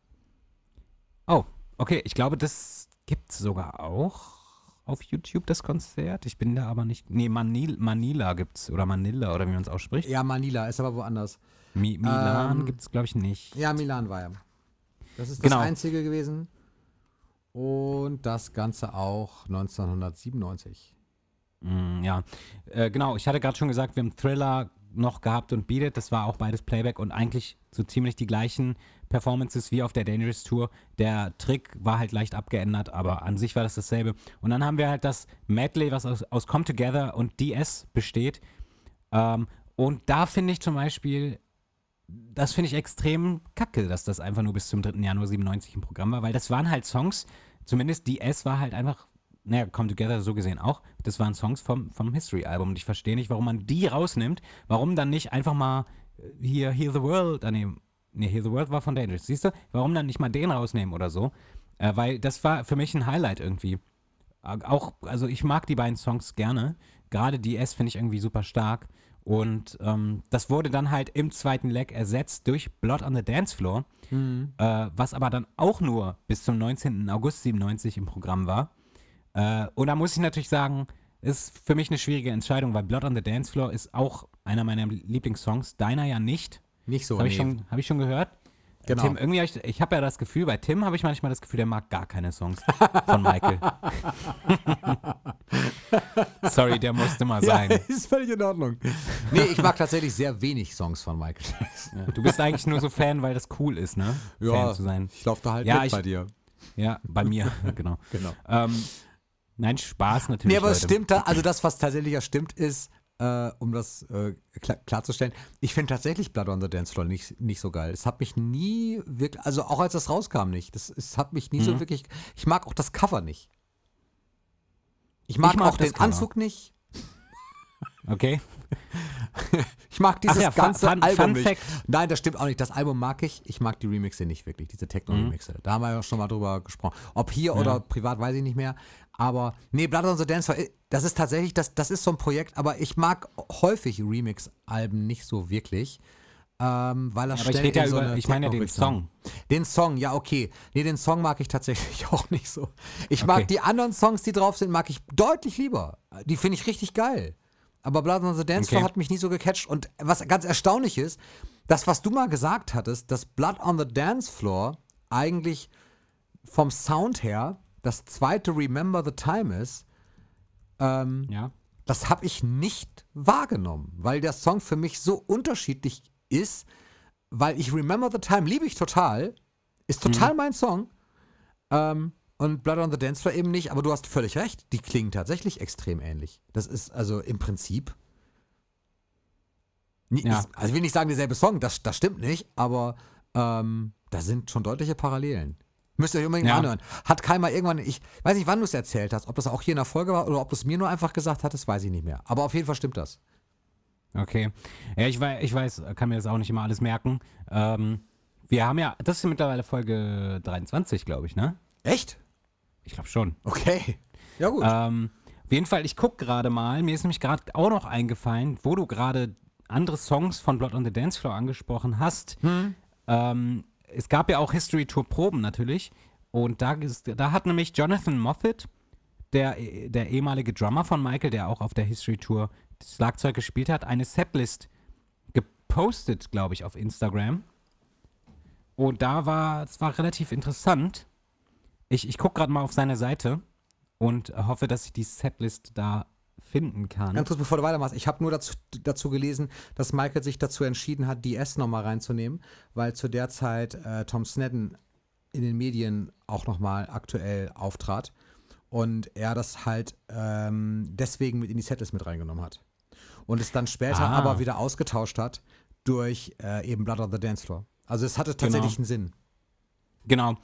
Oh, okay. Ich glaube, das gibt es sogar auch auf YouTube, das Konzert. Ich bin da aber nicht. Nee, Manil, Manila gibt's. Oder Manila, oder wie man es ausspricht. Ja, Manila, ist aber woanders. Mi Milan Ähm, gibt's, glaube ich, nicht. Ja, Milan war ja. Das ist Genau. das einzige gewesen. Und das Ganze auch 1997. Mm, ja, äh, genau. Ich hatte gerade schon gesagt, wir haben Thriller noch gehabt und Beat It. Das war auch beides Playback und eigentlich so ziemlich die gleichen Performances wie auf der Dangerous Tour. Der Trick war halt leicht abgeändert, aber an sich war das dasselbe. Und dann haben wir halt das Medley, was aus, aus Come Together und DS besteht. Ähm, und da finde ich zum Beispiel, das finde ich extrem kacke, dass das einfach nur bis zum 3. Januar 97 im Programm war, weil das waren halt Songs, zumindest DS war halt einfach, naja, Come Together so gesehen auch, das waren Songs vom, vom History-Album und ich verstehe nicht, warum man die rausnimmt, warum dann nicht einfach mal äh, hier Heal the World annehmen. Nee, Heal the World war von Dangerous, siehst du? Warum dann nicht mal den rausnehmen oder so? Äh, weil das war für mich ein Highlight irgendwie. Äh, Auch, also ich mag die beiden Songs gerne. Gerade DS finde ich irgendwie super stark. Und ähm, das wurde dann halt im zweiten Leg ersetzt durch Blood on the Dance Floor, äh, was aber dann auch nur bis zum 19. August 97 im Programm war. Äh, und da muss ich natürlich sagen, ist für mich eine schwierige Entscheidung, weil Blood on the Dance Floor ist auch einer meiner Lieblingssongs, deiner ja nicht. Nicht so, Habe ich, nee. schon- hab ich schon gehört. Genau. Tim, irgendwie hab ich, ich habe ja das Gefühl, bei Tim habe ich manchmal das Gefühl, der mag gar keine Songs von Michael. Sorry, der musste mal Ja, sein. ist völlig in Ordnung. Nee, ich mag tatsächlich sehr wenig Songs von Michael. Ja, Du bist eigentlich nur so Fan, weil das cool ist, ne? Fan zu sein. ich laufe da halt Ja, mit ich- bei dir. Ja, bei mir, genau. Genau. Ähm, nein, Spaß natürlich. Nee, aber es stimmt da, also das, was tatsächlich ja stimmt, ist, äh, um das äh, klar, klarzustellen, ich finde tatsächlich Blood on the Dance Floor nicht, nicht so geil. Es hat mich nie wirklich, also auch als das rauskam nicht, das, es hat mich nie Mhm. so wirklich, ich mag auch das Cover nicht. Ich mag, Ich mag auch den Cover. Anzug nicht. Okay. Ich mag dieses ja, Fun- ganze Fun- Album Fun nicht. Fact. Nein, das stimmt auch nicht. Das Album mag ich. Ich mag die Remixe nicht wirklich, diese Techno-Remixe. Da haben wir ja schon mal drüber gesprochen. Ob hier oder privat, weiß ich nicht mehr. Aber nee, Blood on the Dance Floor, das ist tatsächlich, das, das ist so ein Projekt, aber ich mag häufig Remix-Alben nicht so wirklich. Ähm, weil das Aber ich rede ja so über, ich meine ja den Song. Den Song, ja, okay. Nee, den Song mag ich tatsächlich auch nicht so. Ich mag Okay. die anderen Songs, die drauf sind, mag ich deutlich lieber. Die finde ich richtig geil. Aber Blood on the Dance Floor Okay. hat mich nie so gecatcht. Und was ganz erstaunlich ist, das, was du mal gesagt hattest, dass Blood on the Dance Floor eigentlich vom Sound her das zweite Remember the Time ist, ähm, Ja. das habe ich nicht wahrgenommen, weil der Song für mich so unterschiedlich ist, weil ich Remember the Time liebe ich total, ist total mein Song. Ähm, und Blood on the Dance Floor eben nicht, aber du hast völlig recht, die klingen tatsächlich extrem ähnlich. Das ist also im Prinzip. Ja. also ich will nicht sagen, derselbe Song, das, das stimmt nicht, aber ähm, da sind schon deutliche Parallelen. Müsst ihr euch unbedingt Ja. anhören. Hat mal irgendwann, ich weiß nicht, wann du es erzählt hast, ob das auch hier in der Folge war oder ob du es mir nur einfach gesagt hattest, weiß ich nicht mehr. Aber auf jeden Fall stimmt das. Okay. Ja, ich weiß, ich weiß, kann mir das auch nicht immer alles merken. Ähm, wir haben ja, das ist mittlerweile Folge 23, glaube ich, ne? Echt? Ich glaube schon. Okay. Ja, gut. Ähm, auf jeden Fall, ich gucke gerade mal, mir ist nämlich gerade auch noch eingefallen, wo du gerade andere Songs von Blood on the Dance Floor angesprochen hast. Ähm, es gab ja auch History Tour Proben natürlich. Und da, da hat nämlich Jonathan Moffat, der, der ehemalige Drummer von Michael, der auch auf der History Tour das Schlagzeug gespielt hat, eine Setlist gepostet, glaube ich, auf Instagram. Und da war, es war relativ interessant. Ich, ich gucke gerade mal auf seine Seite und hoffe, dass ich die Setlist da finden kann. Ganz kurz, bevor du weitermachst, ich habe nur dazu, dazu gelesen, dass Michael sich dazu entschieden hat, DS nochmal reinzunehmen, weil zu der Zeit äh, Tom Snedden in den Medien auch nochmal aktuell auftrat und er das halt ähm, deswegen mit in die Setlist mit reingenommen hat. Und es dann später Ah. aber wieder ausgetauscht hat durch äh, eben Blood on the Dance Floor. Also es hatte tatsächlich einen Sinn. Genau.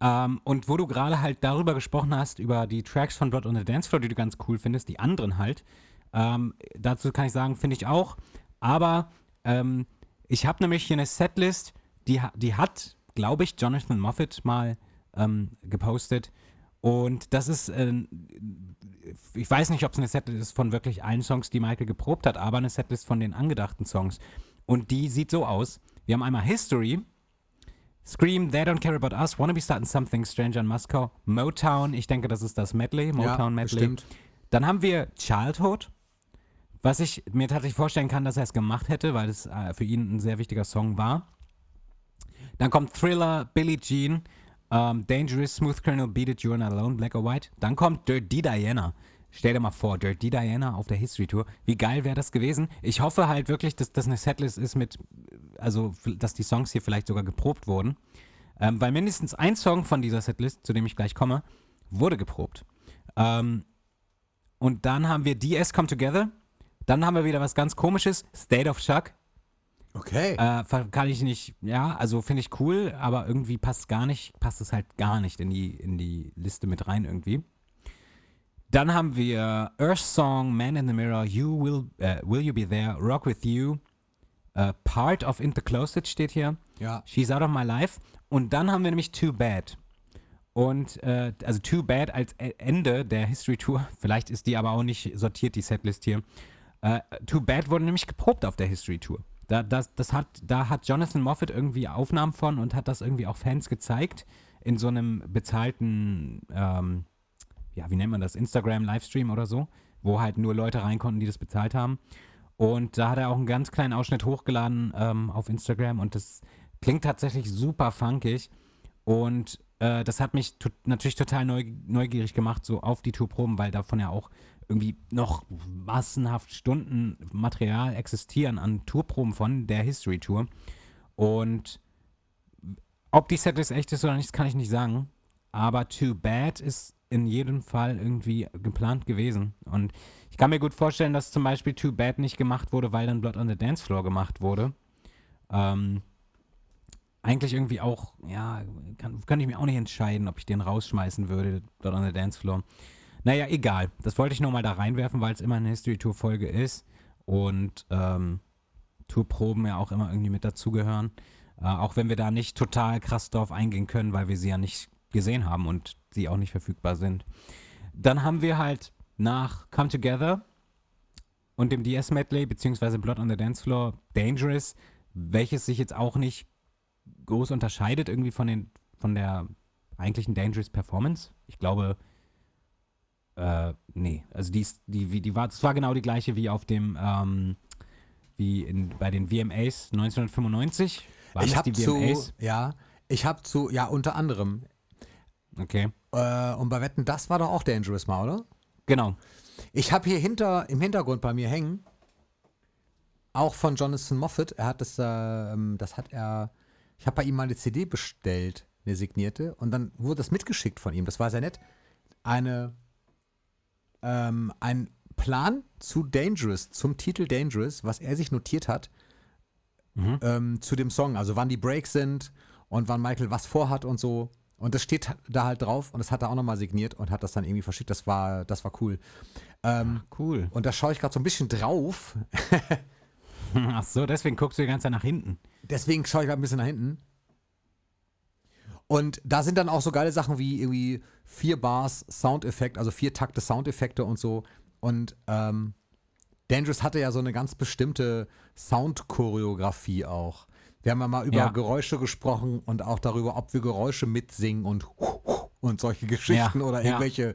Ähm, und wo du gerade halt darüber gesprochen hast, über die Tracks von Blood on the Dance Floor, die du ganz cool findest, die anderen halt, ähm, dazu kann ich sagen, finde ich auch. Aber ähm, ich habe nämlich hier eine Setlist, die, die hat, glaube ich, Jonathan Moffat mal ähm, gepostet. Und das ist, äh, ich weiß nicht, ob es eine Setlist ist von wirklich allen Songs, die Michael geprobt hat, aber eine Setlist von den angedachten Songs. Und die sieht so aus. Wir haben einmal History, Scream, They Don't Care About Us, Wanna Be Starting Something Stranger in Moscow, Motown, ich denke, das ist das Medley, Motown Medley. Stimmt. Dann haben wir Childhood, was ich mir tatsächlich vorstellen kann, dass er es gemacht hätte, weil es äh, für ihn ein sehr wichtiger Song war. Dann kommt Thriller, Billie Jean, ähm, Dangerous, Smooth Criminal, Beat It, You're Not Alone, Black or White. Dann kommt Dirty Diana. Stell dir mal vor, Dirty Diana auf der History Tour. Wie geil wäre das gewesen? Ich hoffe halt wirklich, dass das eine Setlist ist mit, also, dass die Songs hier vielleicht sogar geprobt wurden. Ähm, weil mindestens ein Song von dieser Setlist, zu dem ich gleich komme, wurde geprobt. Ähm, und dann haben wir DS Come Together. Dann haben wir wieder was ganz komisches, State of Shock. Okay. Äh, kann ich nicht, ja, also finde ich cool, aber irgendwie passt gar nicht, passt es halt gar nicht in die, in die Liste mit rein irgendwie. Dann haben wir Earth Song, Man in the Mirror, You Will, äh, Will You Be There, Rock With You, äh, Part of In the Closet steht hier, ja. She's Out of My Life und dann haben wir nämlich Too Bad. Und, äh, also Too Bad als E- Ende der History Tour, vielleicht ist die aber auch nicht sortiert, die Setlist hier. Äh, Too Bad wurde nämlich geprobt auf der History Tour. Da, das, das hat, da hat Jonathan Moffat irgendwie Aufnahmen von und hat das irgendwie auch Fans gezeigt in so einem bezahlten, ähm, ja, wie nennt man das, Instagram-Livestream oder so, wo halt nur Leute rein konnten, die das bezahlt haben. Und da hat er auch einen ganz kleinen Ausschnitt hochgeladen ähm, auf Instagram und das klingt tatsächlich super funkig. Und äh, das hat mich to natürlich total neu neugierig gemacht, so auf die Tourproben, weil davon ja auch irgendwie noch massenhaft Stunden Material existieren an Tourproben von der History Tour. Und ob die Setlist echt ist oder nicht, kann ich nicht sagen. Aber Too Bad ist in jedem Fall irgendwie geplant gewesen. Und ich kann mir gut vorstellen, dass zum Beispiel Too Bad nicht gemacht wurde, weil dann Blood on the Dance Floor gemacht wurde. Ähm, eigentlich irgendwie auch, ja, kann, kann ich mir auch nicht entscheiden, ob ich den rausschmeißen würde, Blood on the Dance Floor. Naja, egal. Das wollte ich nur mal da reinwerfen, weil es immer eine History Tour Folge ist und ähm, Tourproben ja auch immer irgendwie mit dazugehören. Äh, auch wenn wir da nicht total krass drauf eingehen können, weil wir sie ja nicht gesehen haben und sie auch nicht verfügbar sind. Dann haben wir halt nach Come Together und dem DS Medley beziehungsweise Blood on the Dance Floor Dangerous, welches sich jetzt auch nicht groß unterscheidet irgendwie von den von der eigentlichen Dangerous Performance. Ich glaube, äh, nee, also die die, die war, das war genau die gleiche wie auf dem, ähm, wie in, bei den VMAs 1995. Waren ich habe die zu, VMAs? ja, ich habe zu, ja, unter anderem. Okay, Äh, und bei Wetten, das war doch auch Dangerous mal, oder? genau. Ich habe hier hinter, im Hintergrund bei mir hängen, auch von Jonathan Moffat. Er hat das, ähm, das hat er, ich habe bei ihm mal eine CD bestellt, eine signierte, und dann wurde das mitgeschickt von ihm. Das war sehr nett. Eine, ähm, ein Plan zu Dangerous, zum Titel Dangerous, was er sich notiert hat, Mhm. ähm, zu dem Song. Also wann die Breaks sind und wann Michael was vorhat und so. Und das steht da halt drauf und das hat er auch nochmal signiert und hat das dann irgendwie verschickt. Das war, das war cool. Ähm, Cool. und da schaue ich gerade so ein bisschen drauf. Ach so, deswegen guckst du die ganze Zeit nach hinten. Deswegen schaue ich gerade ein bisschen nach hinten. Und da sind dann auch so geile Sachen wie irgendwie vier Bars Soundeffekt, also vier Takte Soundeffekte und so. Und ähm, Dangerous hatte ja so eine ganz bestimmte Soundchoreografie auch. Wir haben ja mal über Ja. Geräusche gesprochen und auch darüber, ob wir Geräusche mitsingen und und solche Geschichten Ja, oder ja. irgendwelche.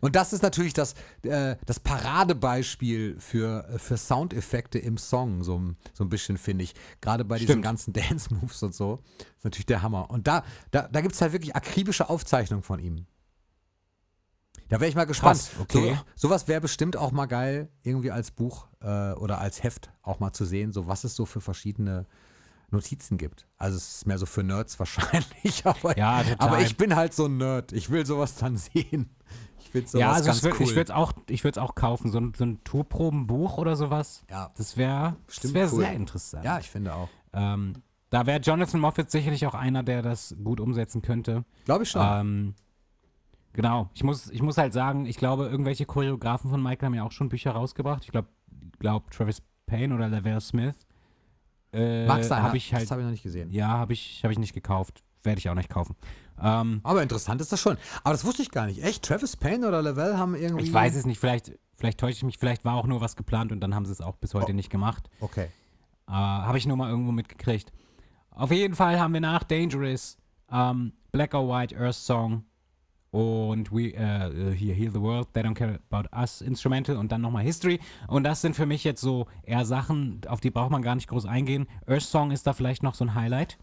Und das ist natürlich das, äh, das Paradebeispiel für, für Soundeffekte im Song, so, ein- so ein bisschen, finde ich. Gerade bei diesen Stimmt. ganzen Dance-Moves und so. ist natürlich der Hammer. Und da, da, da gibt es halt wirklich akribische Aufzeichnungen von ihm. Da wäre ich mal gespannt. Krass, okay. So, sowas wäre bestimmt auch mal geil, irgendwie als Buch äh, oder als Heft auch mal zu sehen, so was es so für verschiedene Notizen gibt. Also es ist mehr so für Nerds wahrscheinlich, aber, Ja, aber ich bin halt so ein Nerd. Ich will sowas dann sehen. Ich finde sowas ja, also ganz ich würd- cool. ich würde es auch, ich würd's auch kaufen. So ein, so ein Tourprobenbuch oder sowas. ja. Das wäre wär cool. sehr interessant. ja, ich finde auch. Ähm, da wäre Jonathan Moffat sicherlich auch einer, der das gut umsetzen könnte. Glaube ich schon. Ähm, genau. Ich muss, ich muss halt sagen, ich glaube, irgendwelche Choreografen von Michael haben ja auch schon Bücher rausgebracht. Ich glaube, glaub Travis Payne oder Lavelle Smith. Äh, Mag sein, Habe ich halt, das habe ich noch nicht gesehen. ja, habe ich, hab ich nicht gekauft. werde ich auch nicht kaufen. Ähm, Aber interessant ist das schon. Aber das wusste ich gar nicht. Echt? Travis Payne oder Lavelle haben irgendwie. ich weiß es nicht, vielleicht, vielleicht täusche ich mich, vielleicht war auch nur was geplant und dann haben sie es auch bis heute Oh. nicht gemacht. Okay. Äh, Habe ich nur mal irgendwo mitgekriegt. Auf jeden Fall haben wir nach Dangerous ähm, Black or White Earth Song und We äh, hier Heal the World, They Don't Care About Us Instrumental und dann nochmal History. Und das sind für mich jetzt so eher Sachen, auf die braucht man gar nicht groß eingehen. Earth Song ist da vielleicht noch so ein Highlight.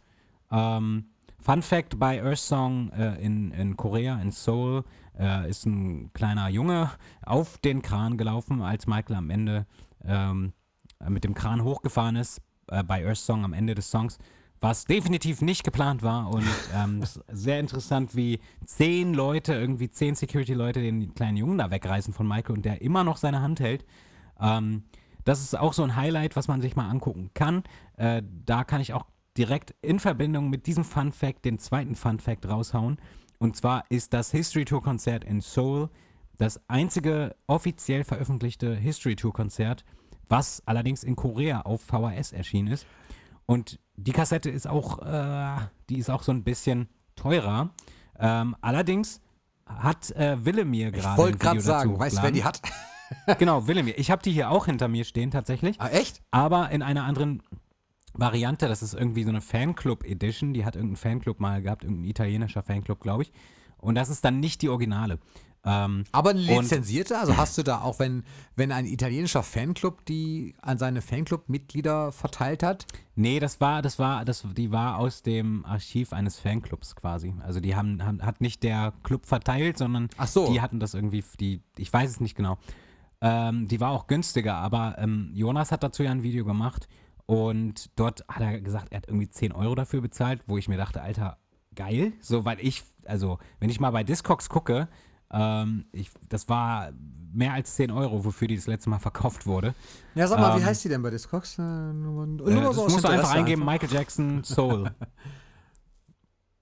Ähm, Fun Fact bei Earth Song äh, in, in Korea, in Seoul, äh, ist ein kleiner Junge auf den Kran gelaufen, als Michael am Ende ähm, mit dem Kran hochgefahren ist, äh, bei Earth Song am Ende des Songs, was definitiv nicht geplant war. Und ähm, sehr interessant, wie zehn Leute, irgendwie zehn Security-Leute, den kleinen Jungen da wegreißen von Michael und der immer noch seine Hand hält. Ähm, das ist auch so ein Highlight, was man sich mal angucken kann. Äh, da kann ich auch direkt in Verbindung mit diesem Fun Fact den zweiten Fun Fact raushauen. Und zwar ist das History Tour Konzert in Seoul das einzige offiziell veröffentlichte History Tour Konzert, was allerdings in Korea auf VHS erschienen ist. Und die Kassette ist auch, äh, die ist auch so ein bisschen teurer. Ähm, allerdings hat äh, Willemir Ich gerade. wollte ein gerade sagen, weißt du, wer die hat? Genau, Willemir. Ich habe die hier auch hinter mir stehen tatsächlich, Ah, echt? aber in einer anderen Variante. Das ist irgendwie so eine Fanclub-Edition. Die hat irgendein Fanclub mal gehabt, irgendein italienischer Fanclub, glaube ich. Und das ist dann nicht die Originale. Ähm, Aber eine Und- lizenzierte? Also hast du da auch, wenn, wenn ein italienischer Fanclub die an seine Fanclub-Mitglieder verteilt hat? Nee, das war, das war, das, die war aus dem Archiv eines Fanclubs quasi. Also die haben, haben hat nicht der Club verteilt, sondern so. die hatten das irgendwie, die, ich weiß es nicht genau. Ähm, die war auch günstiger, aber ähm, Jonas hat dazu ja ein Video gemacht und dort hat er gesagt, er hat irgendwie 10 Euro dafür bezahlt, wo ich mir dachte, Alter, geil. So, weil ich, also, wenn ich mal bei Discogs gucke, ähm, ich, das war mehr als 10 Euro, wofür die das letzte Mal verkauft wurde. Ja, sag mal, wie Ähm, heißt die denn bei Discogs? Äh, nur, nur Äh, mal das so musst du einfach eingeben, Michael Jackson, Soul.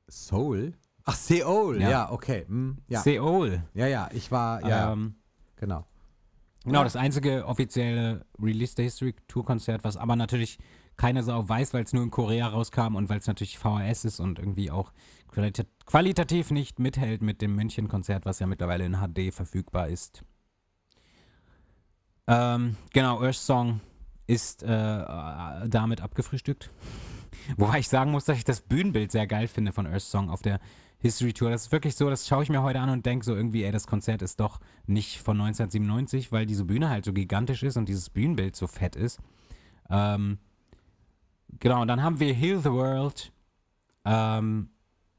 Soul? Ach, Seoul, ja, Ja. okay. Hm, ja. Seoul. ja, ja, ich war, ja, Ähm, genau. genau, das einzige offizielle Release the History Tour Konzert, was aber natürlich keine Sau weiß, weil es nur in Korea rauskam und weil es natürlich VHS ist und irgendwie auch qualita qualitativ nicht mithält mit dem München-Konzert, was ja mittlerweile in HD verfügbar ist. Ähm, genau, Earth Song ist äh, äh, damit abgefrühstückt. Wobei ich sagen muss, dass ich das Bühnenbild sehr geil finde von Earth Song auf der History Tour. Das ist wirklich so, das schaue ich mir heute an und denke so irgendwie, ey, das Konzert ist doch nicht von 1997, weil diese Bühne halt so gigantisch ist und dieses Bühnenbild so fett ist. Ähm, genau, und dann haben wir Heal the World, ähm,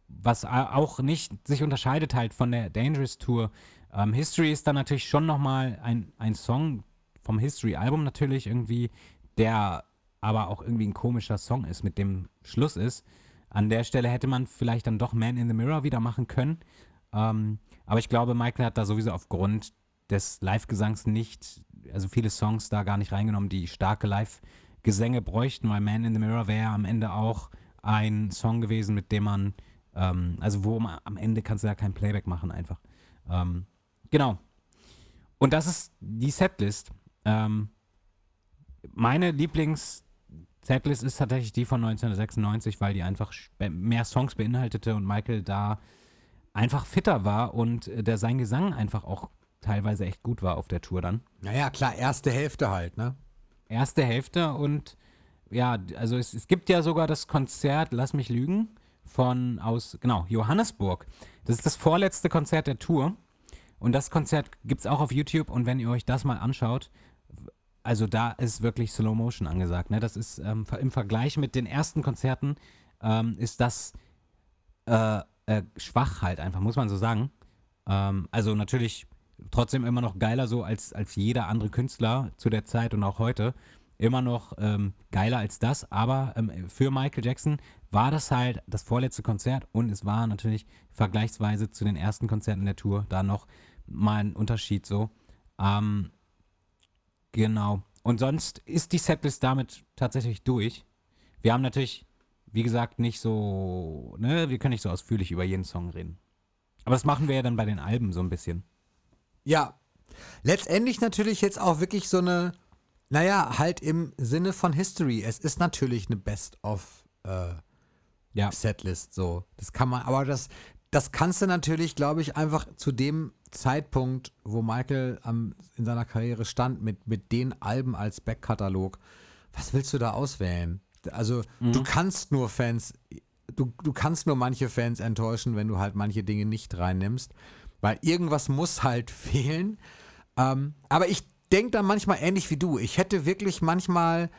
was auch nicht sich unterscheidet halt von der Dangerous Tour. Ähm, History ist dann natürlich schon nochmal ein, ein Song vom History-Album natürlich irgendwie, der aber auch irgendwie ein komischer Song ist, mit dem Schluss ist. An der Stelle hätte man vielleicht dann doch Man in the Mirror wieder machen können. Ähm, aber ich glaube, Michael hat da sowieso aufgrund des Live-Gesangs nicht, also viele Songs da gar nicht reingenommen, die starke Live-Gesänge bräuchten, weil Man in the Mirror wäre am Ende auch ein Song gewesen, mit dem man, ähm, also wo man, am Ende kannst du ja kein Playback machen einfach. Ähm, genau. Und das ist die Setlist. Ähm, meine Lieblings-Setlist ist tatsächlich die von 1996, weil die einfach mehr Songs beinhaltete und Michael da einfach fitter war und äh, der sein Gesang einfach auch teilweise echt gut war auf der Tour dann. Naja, klar, erste Hälfte halt, ne? Erste Hälfte und ja, also es, es gibt ja sogar das Konzert, lass mich lügen, von aus, genau, Johannesburg. Das ist das vorletzte Konzert der Tour. Und das Konzert gibt es auch auf YouTube und wenn ihr euch das mal anschaut, also da ist wirklich Slow Motion angesagt. Ne? Das ist ähm, im Vergleich mit den ersten Konzerten ähm, ist das äh, äh, schwach halt einfach, muss man so sagen. Ähm, also natürlich trotzdem immer noch geiler so als, als jeder andere Künstler zu der Zeit und auch heute. Immer noch ähm, geiler als das, aber ähm, für Michael Jackson war das halt das vorletzte Konzert und es war natürlich vergleichsweise zu den ersten Konzerten der Tour da noch mal ein Unterschied so. Ähm, genau. Und sonst ist die Setlist damit tatsächlich durch. Wir haben natürlich, wie gesagt, nicht so, ne, wir können nicht so ausführlich über jeden Song reden. Aber das machen wir ja dann bei den Alben so ein bisschen. Ja. Letztendlich natürlich jetzt auch wirklich so eine, naja, halt im Sinne von History. Es ist natürlich eine Best-of äh, Ja. Setlist so. Das kann man, aber das, das kannst du natürlich, glaube ich, einfach zu dem Zeitpunkt, wo Michael am, in seiner Karriere stand, mit, mit den Alben als Backkatalog, was willst du da auswählen? Also, du kannst nur Fans, du, du kannst nur manche Fans enttäuschen, wenn du halt manche Dinge nicht reinnimmst, weil irgendwas muss halt fehlen. Ähm, aber ich denke dann manchmal ähnlich wie du. Ich hätte wirklich manchmal,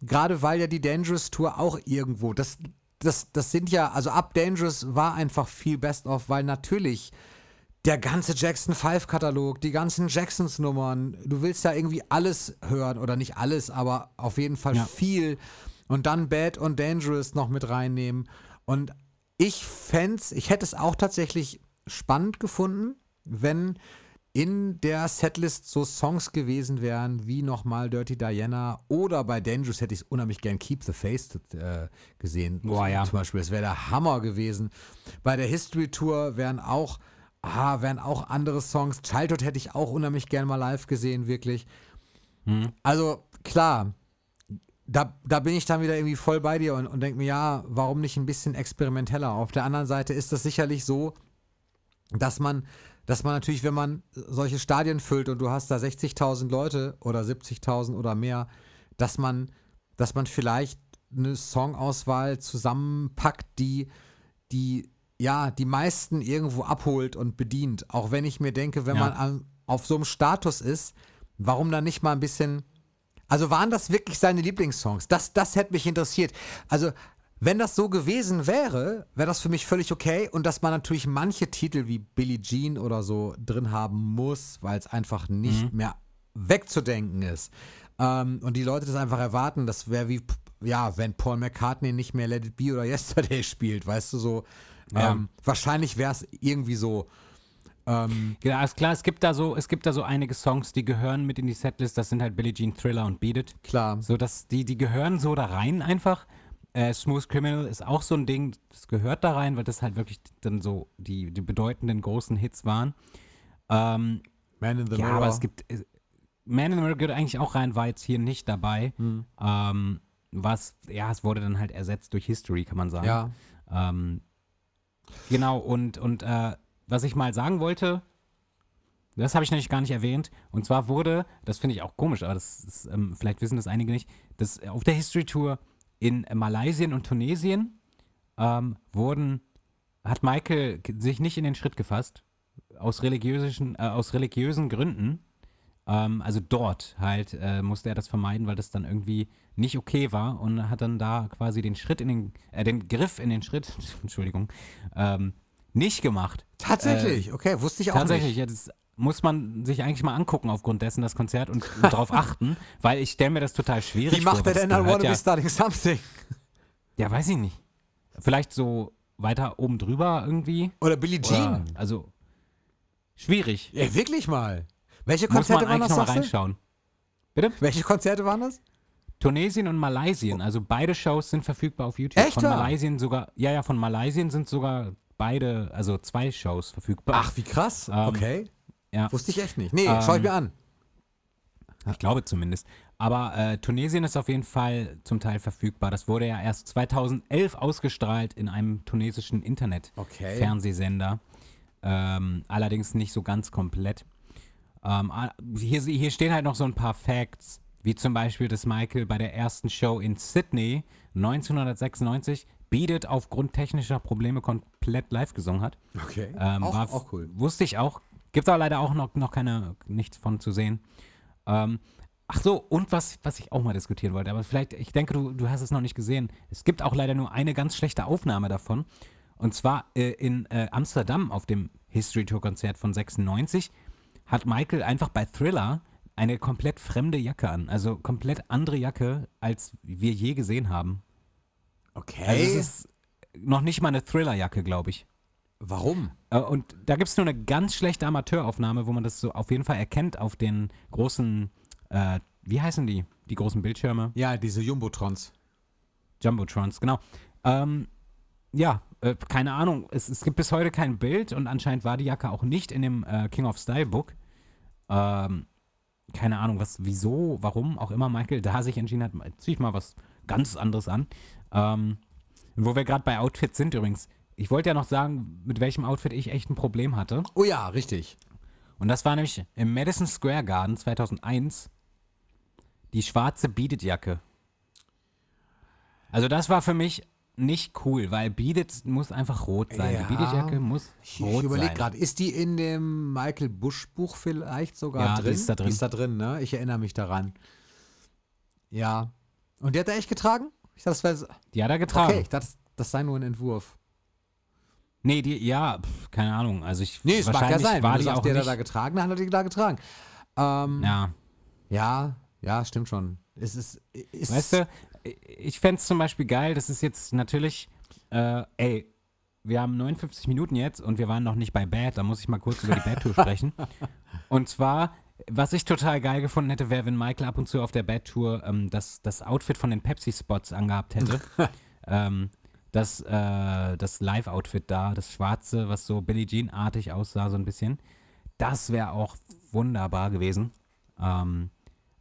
gerade weil ja die Dangerous Tour auch irgendwo, das, das, das sind ja, also Up Dangerous war einfach viel Best of, weil natürlich der ganze Jackson 5 Katalog, die ganzen Jacksons Nummern, du willst ja irgendwie alles hören oder nicht alles, aber auf jeden Fall Ja. viel und dann Bad und Dangerous noch mit reinnehmen und ich fände ich hätte es auch tatsächlich spannend gefunden, wenn in der Setlist so Songs gewesen wären, wie nochmal Dirty Diana oder bei Dangerous hätte ich es unheimlich gern Keep the Face äh, gesehen. Boah, ja. Zum Beispiel, das wäre der Hammer gewesen. Bei der History Tour wären auch, ah, wären auch andere Songs. Childhood hätte ich auch unheimlich gern mal live gesehen, wirklich. Also klar, da, da bin ich dann wieder irgendwie voll bei dir und, und denke mir, ja, warum nicht ein bisschen experimenteller? Auf der anderen Seite ist das sicherlich so, dass man, dass man natürlich, wenn man solche Stadien füllt und du hast da 60.000 Leute oder 70.000 oder mehr, dass man, dass man vielleicht eine Songauswahl zusammenpackt, die, die, ja, die meisten irgendwo abholt und bedient. Auch wenn ich mir denke, wenn Ja. man an, auf so einem Status ist, warum dann nicht mal ein bisschen also waren das wirklich seine Lieblingssongs? Das, das hätte mich interessiert. Also, wenn das so gewesen wäre, wäre das für mich völlig okay. Und dass man natürlich manche Titel wie Billie Jean oder so drin haben muss, weil es einfach nicht mehr wegzudenken ist. Ähm, und die Leute das einfach erwarten, das wäre wie, ja, wenn Paul McCartney nicht mehr Let It Be oder Yesterday spielt, weißt du so. Ja. Ähm, wahrscheinlich wäre es irgendwie so. Ähm, Ja, ist klar, es gibt da so, es gibt da so einige Songs, die gehören mit in die Setlist. Das sind halt Billie Jean Thriller und Beat It. klar. So, dass die, die gehören so da rein einfach. Äh, Smooth Criminal ist auch so ein Ding, das gehört da rein, weil das halt wirklich dann so die, die bedeutenden großen Hits waren. Ähm, Man in the ja, Mirror. aber es gibt. äh, Man in the Mirror gehört eigentlich auch rein, war jetzt hier nicht dabei. Hm. Ähm, was, ja, es wurde dann halt ersetzt durch History, kann man sagen. Ja. Ähm, genau, und, und äh, was ich mal sagen wollte, das habe ich nämlich gar nicht erwähnt, und zwar wurde, das finde ich auch komisch, aber das ist, ähm, vielleicht wissen das einige nicht, dass auf der History Tour in Malaysia und Tunesien ähm, wurden, hat Michael sich nicht in den Schritt gefasst, aus religiösen, äh, aus religiösen Gründen. Ähm, also dort halt äh, musste er das vermeiden, weil das dann irgendwie nicht okay war und hat dann da quasi den Schritt in den, äh, den Griff in den Schritt, Entschuldigung, ähm, nicht gemacht. Tatsächlich, okay, wusste ich auch Tatsächlich, nicht. das muss man sich eigentlich mal angucken aufgrund dessen, das Konzert und, und darauf achten, weil ich stelle mir das total schwierig Wie vor. macht er weil das denn dann Wanna ja, Be Starting Something? ja, weiß ich nicht. Vielleicht so weiter oben drüber irgendwie. Oder Billie Oder, Jean? also schwierig. Ja, wirklich mal. Welche Muss man Konzerte waren eigentlich das, nochmal sagst du? reinschauen. Bitte? Welche Konzerte waren das? Tunesien und Malaysien, also beide Shows sind verfügbar auf YouTube. Echt Von? Malaysien sogar, ja, ja, von Malaysien sind sogar beide, also zwei Shows verfügbar. Ach, wie krass. Ähm, okay. Ja. Wusste ich echt nicht. Nee, Ähm, schau ich mir an. Ich glaube zumindest. Aber äh, Tunesien ist auf jeden Fall zum Teil verfügbar. Das wurde ja erst 2011 ausgestrahlt in einem tunesischen Internet-Fernsehsender. Ähm, allerdings nicht so ganz komplett. Ähm, hier, hier stehen halt noch so ein paar Facts, wie zum Beispiel, dass Michael bei der ersten Show in Sydney 1996 Beat aufgrund technischer Probleme komplett live gesungen hat. Okay. Ähm, auch, war, auch cool. Wusste ich auch. Gibt aber leider auch noch, noch keine, nichts von zu sehen. Ähm, ach so, und was, was ich auch mal diskutieren wollte, aber vielleicht, ich denke, du, du hast es noch nicht gesehen. Es gibt auch leider nur eine ganz schlechte Aufnahme davon. Und zwar äh, in äh, Amsterdam auf dem History Tour Konzert von 96 hat Michael einfach bei Thriller eine komplett fremde Jacke an. Also komplett andere Jacke, als wir je gesehen haben. Okay. Also es ist noch nicht mal eine Thriller-Jacke, glaube ich. Warum? Äh, Und da gibt es nur eine ganz schlechte Amateuraufnahme, wo man das so auf jeden Fall erkennt auf den großen, äh, wie heißen die? Die großen Bildschirme? Ja, diese Jumbotrons. Jumbotrons, genau. Ähm, ja, äh, keine Ahnung. Es, es gibt bis heute kein Bild und anscheinend war die Jacke auch nicht in dem äh, King of Style Book. Ähm, keine Ahnung, was, wieso, warum auch immer Michael da sich entschieden hat, zieh ich mal was ganz anderes an. Ähm, wo wir gerade bei Outfits sind übrigens. Ich wollte ja noch sagen, mit welchem Outfit ich echt ein Problem hatte. Oh ja, richtig. Und das war nämlich im Madison Square Garden 2001 die schwarze Beat It Jacke. Also das war für mich nicht cool, weil Beat It muss einfach rot sein. Ja. Die Beat It Jacke muss Ich, rot ich überlege sein. gerade, ist die in dem Michael Busch Buch vielleicht sogar Ja, die drin? ist da drin. Die ist da drin, ne? Ich erinnere mich daran. Ja. Und die hat er echt getragen? Ich dachte, das wäre. Die hat er getragen. Okay, ich dachte, das sei nur ein Entwurf. Nee, die, ja, pff, keine Ahnung. Also ich, Nee, es mag ja wahrscheinlich sein. war Wenn du die sagst, auch der hat nicht, da getragen, dann hat er die da getragen. Ähm, ja. ja, ja, stimmt schon. Es ist. ist weißt du, ich fände es zum Beispiel geil, das ist jetzt natürlich, äh, ey, wir haben 59 Minuten jetzt und wir waren noch nicht bei Bad, da muss ich mal kurz über die Bad-Tour sprechen. Und zwar, was ich total geil gefunden hätte, wäre, wenn Michael ab und zu auf der Bad-Tour ähm, das, das Outfit von den Pepsi-Spots angehabt hätte. ähm, das, äh, das Live-Outfit da, das schwarze, was so Billie Jean-artig aussah, so ein bisschen. Das wäre auch wunderbar gewesen. Ähm,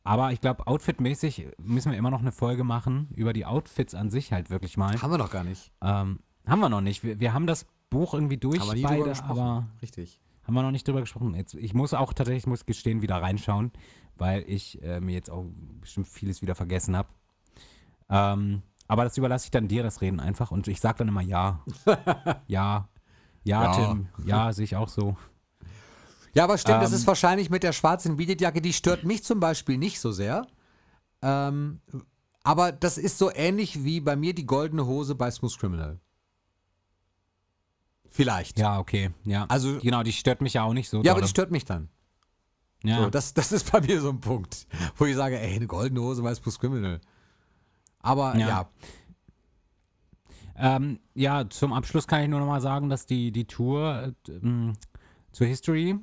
aber ich glaube, outfitmäßig müssen wir immer noch eine Folge machen über die Outfits an sich halt wirklich mal. Haben wir doch gar nicht. Ähm, haben wir noch nicht. Wir, wir haben das Buch irgendwie durch, Haben wir nie beide, gesprochen. aber Richtig. haben wir noch nicht drüber gesprochen. Jetzt, ich muss auch tatsächlich, muss gestehen, wieder reinschauen, weil ich äh, mir jetzt auch bestimmt vieles wieder vergessen habe. Ähm, aber das überlasse ich dann dir, das Reden einfach. Und ich sage dann immer ja. ja. Ja, Ja. Tim. Ja, sehe ich auch so. Ja, aber stimmt, das Ähm, ist wahrscheinlich mit der schwarzen Beaded-Jacke, die stört mich zum Beispiel nicht so sehr. Ähm, aber das ist so ähnlich wie bei mir die goldene Hose bei Smooth Criminal. Vielleicht. Ja, okay. Ja. Also- genau, die stört mich ja auch nicht so. Ja, aber dolle. die stört mich dann. ja. So, das, das ist bei mir so ein Punkt, wo ich sage, ey, eine goldene Hose bei Smooth Criminal. Aber Ja. ja, Ähm, ja, zum Abschluss kann ich nur noch mal sagen, dass die, die Tour äh, zur History,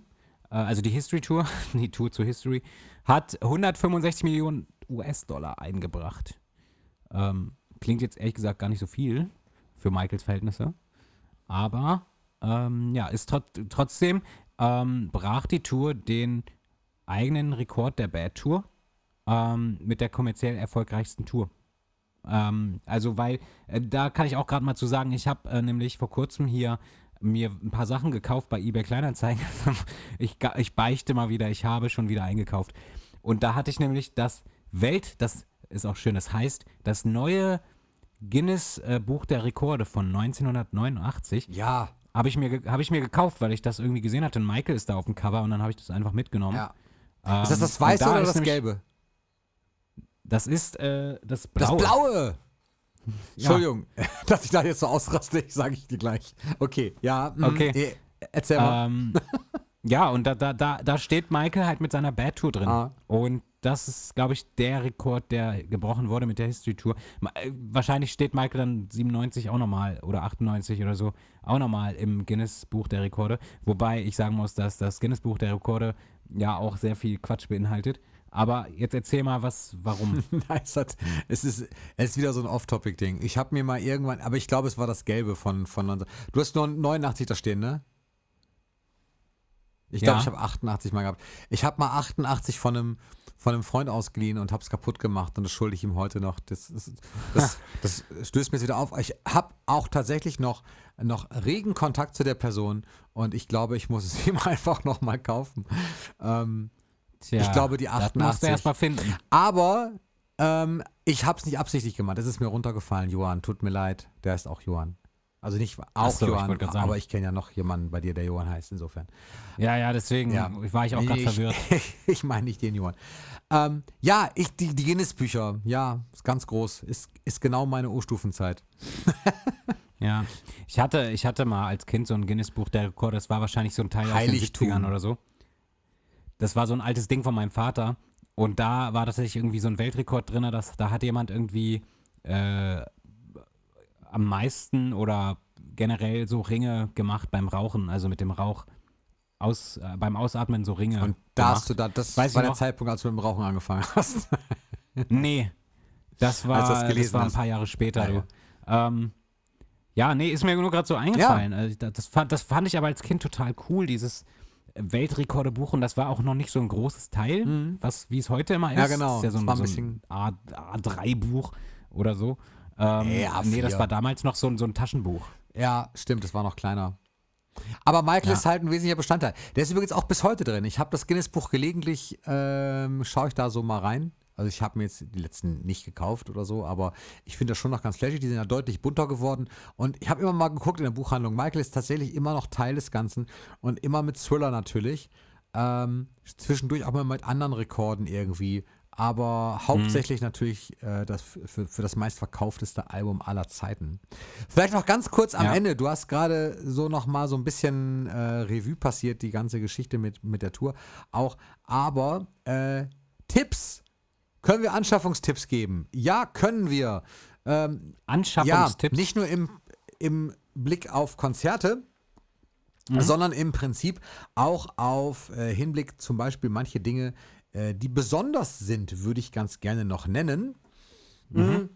äh, also die History Tour, die Tour zur History, hat 165 Millionen US-Dollar eingebracht. Ähm, klingt jetzt ehrlich gesagt gar nicht so viel für Michaels Verhältnisse. Aber ähm, ja, ist trot trotzdem ähm, brach die Tour den eigenen Rekord der Bad Tour ähm, mit der kommerziell erfolgreichsten Tour. Ähm, also, weil, äh, da kann ich auch gerade mal zu sagen, ich habe äh, nämlich vor kurzem hier mir ein paar Sachen gekauft bei eBay Kleinanzeigen. ich, ich beichte mal wieder, ich habe schon wieder eingekauft. Und da hatte ich nämlich das Welt, das ist auch schön, das heißt, das neue Guinness äh, Buch der Rekorde von 1989 ja, habe ich, mir hab ich mir gekauft, weil ich das irgendwie gesehen hatte. Und Michael ist da auf dem Cover und dann habe ich das einfach mitgenommen. ja. Ähm, Ist das das Weiße da oder das nämlich- Gelbe? Das ist äh, das Das Blaue. Blaue! Entschuldigung, dass ich da jetzt so ausraste, sage ich dir gleich. Okay, ja. mm, Okay. eh, Erzähl mal. Ähm, ja, und da, da, da, da steht Michael halt mit seiner Bad Tour drin. Ah. Und das ist, glaube ich, der Rekord, der gebrochen wurde mit der History Tour. Äh, Wahrscheinlich steht Michael dann 97 auch nochmal oder 98 oder so auch nochmal im Guinness Buch der Rekorde. Wobei ich sagen muss, dass das Guinness Buch der Rekorde ja auch sehr viel Quatsch beinhaltet. Aber jetzt erzähl mal, was, warum. Nein, es, hat, es, ist, es ist wieder so ein Off-Topic-Ding. Ich habe mir mal irgendwann, aber ich glaube, es war das Gelbe von, von 19 Du hast nur 89 da stehen, ne? Ich glaube, Ja. ich habe 88 mal gehabt. Ich habe mal 88 von einem, von einem Freund ausgeliehen und habe es kaputt gemacht und das schulde ich ihm heute noch. Das, das, das, das stößt mir jetzt wieder auf. Ich habe auch tatsächlich noch, noch regen Kontakt zu der Person und ich glaube, ich muss es ihm einfach noch mal kaufen. Ähm, Tja, Ich glaube, die Das musst 88. du erst mal finden. aber ähm, ich habe es nicht absichtlich gemacht. Es ist mir runtergefallen, Johann. Tut mir leid. Der ist auch Johann. Also nicht auch so, ich Johann, sagen. aber ich kenne ja noch jemanden bei dir, der Johann heißt, insofern. Ja, ja, deswegen Ja. war ich auch gerade ich, verwirrt. ich meine nicht den Johann. Ähm, ja, ich, die, die Guinness-Bücher, ja, ist ganz groß. Ist, ist genau meine O-Stufenzeit. Ja, ich hatte, ich hatte mal als Kind so ein Guinness-Buch der Rekorde, das war wahrscheinlich so ein Teil Heiligtum. aus den 70ern oder so. Das war so ein altes Ding von meinem Vater und da war tatsächlich irgendwie so ein Weltrekord drin, dass, da hat jemand irgendwie äh, am meisten oder generell so Ringe gemacht beim Rauchen, also mit dem Rauch aus, äh, beim Ausatmen so Ringe Und da gemacht. hast du da, das Weiß war der noch. Zeitpunkt, als du mit dem Rauchen angefangen hast. Nee, das war, Als das das war ein paar Jahre später. Du. Ähm, ja, nee, ist mir nur gerade so eingefallen. Also, da- das, fand, das fand ich aber als Kind total cool, dieses Weltrekordebuch. Und das war auch noch nicht so ein großes Teil, was wie es heute immer ist. Mhm. Ja, genau. Das ist ja so ein, war ein so bisschen- ein A, A3-Buch oder so. Ähm, Nee, A4. nee, das war damals noch so, ein- so ein Taschenbuch. Ja, stimmt, das war noch kleiner. Aber Michael Ja. ist halt ein wesentlicher Bestandteil. Der ist übrigens auch bis heute drin. Ich habe das Guinness-Buch gelegentlich, ähm, schaue ich da so mal rein. Also ich habe mir jetzt die letzten nicht gekauft oder so, aber ich finde das schon noch ganz flashy. Die sind ja deutlich bunter geworden. Und ich habe immer mal geguckt in der Buchhandlung. Michael ist tatsächlich immer noch Teil des Ganzen und immer mit Thriller natürlich. Ähm, zwischendurch auch mal mit anderen Rekorden irgendwie. Aber hauptsächlich natürlich äh, das für, für das meistverkaufteste Album aller Zeiten. Vielleicht noch ganz kurz am Ja. Ende. Du hast gerade so noch mal so ein bisschen äh, Revue passiert, die ganze Geschichte mit, mit der Tour auch. Aber äh, Tipps. Können wir Anschaffungstipps geben? Ja, können wir. Ähm, ja, Anschaffungstipps. nicht nur im, im Blick auf Konzerte, Mhm. sondern im Prinzip auch auf äh, Hinblick zum Beispiel manche Dinge, äh, die besonders sind, würde ich ganz gerne noch nennen. Mhm.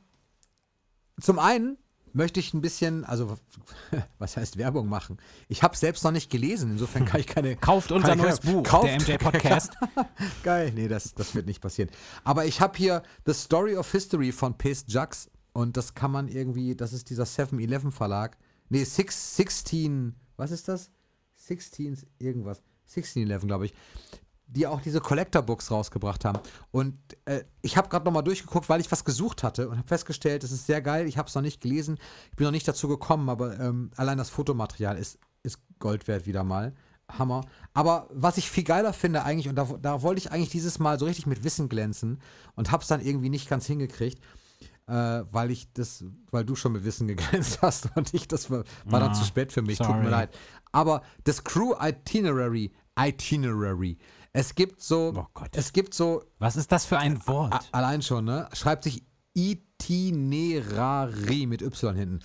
Zum einen möchte ich ein bisschen, also was heißt Werbung machen? Ich habe es selbst noch nicht gelesen, insofern kann ich keine. Kauft unser neues keine- Buch, Kauft- der MJ Podcast. Geil, nee, das, das wird nicht passieren. Aber ich habe hier The Story of History von Pace Jux und das kann man irgendwie, das ist dieser 7-Eleven Verlag. Nee, Six, 16, was ist das? 16 irgendwas. 16-Eleven, glaube ich. Die auch diese Collector-Books rausgebracht haben. Und äh, ich habe gerade nochmal durchgeguckt, weil ich was gesucht hatte und habe festgestellt, es ist sehr geil. Ich habe es noch nicht gelesen. Ich bin noch nicht dazu gekommen, aber ähm, allein das Fotomaterial ist, ist Gold wert wieder mal. Hammer. Aber was ich viel geiler finde eigentlich, und da, da wollte ich eigentlich dieses Mal so richtig mit Wissen glänzen und habe es dann irgendwie nicht ganz hingekriegt, äh, weil ich das, weil du schon mit Wissen geglänzt hast und ich, das war, war dann Ah, zu spät für mich, tut mir sorry. leid. Aber das Crew Itinerary, Itinerary, es gibt so, Oh Gott. es gibt so Was ist das für ein A- Wort? Allein schon, ne? Schreibt sich Itinerary mit Y hinten.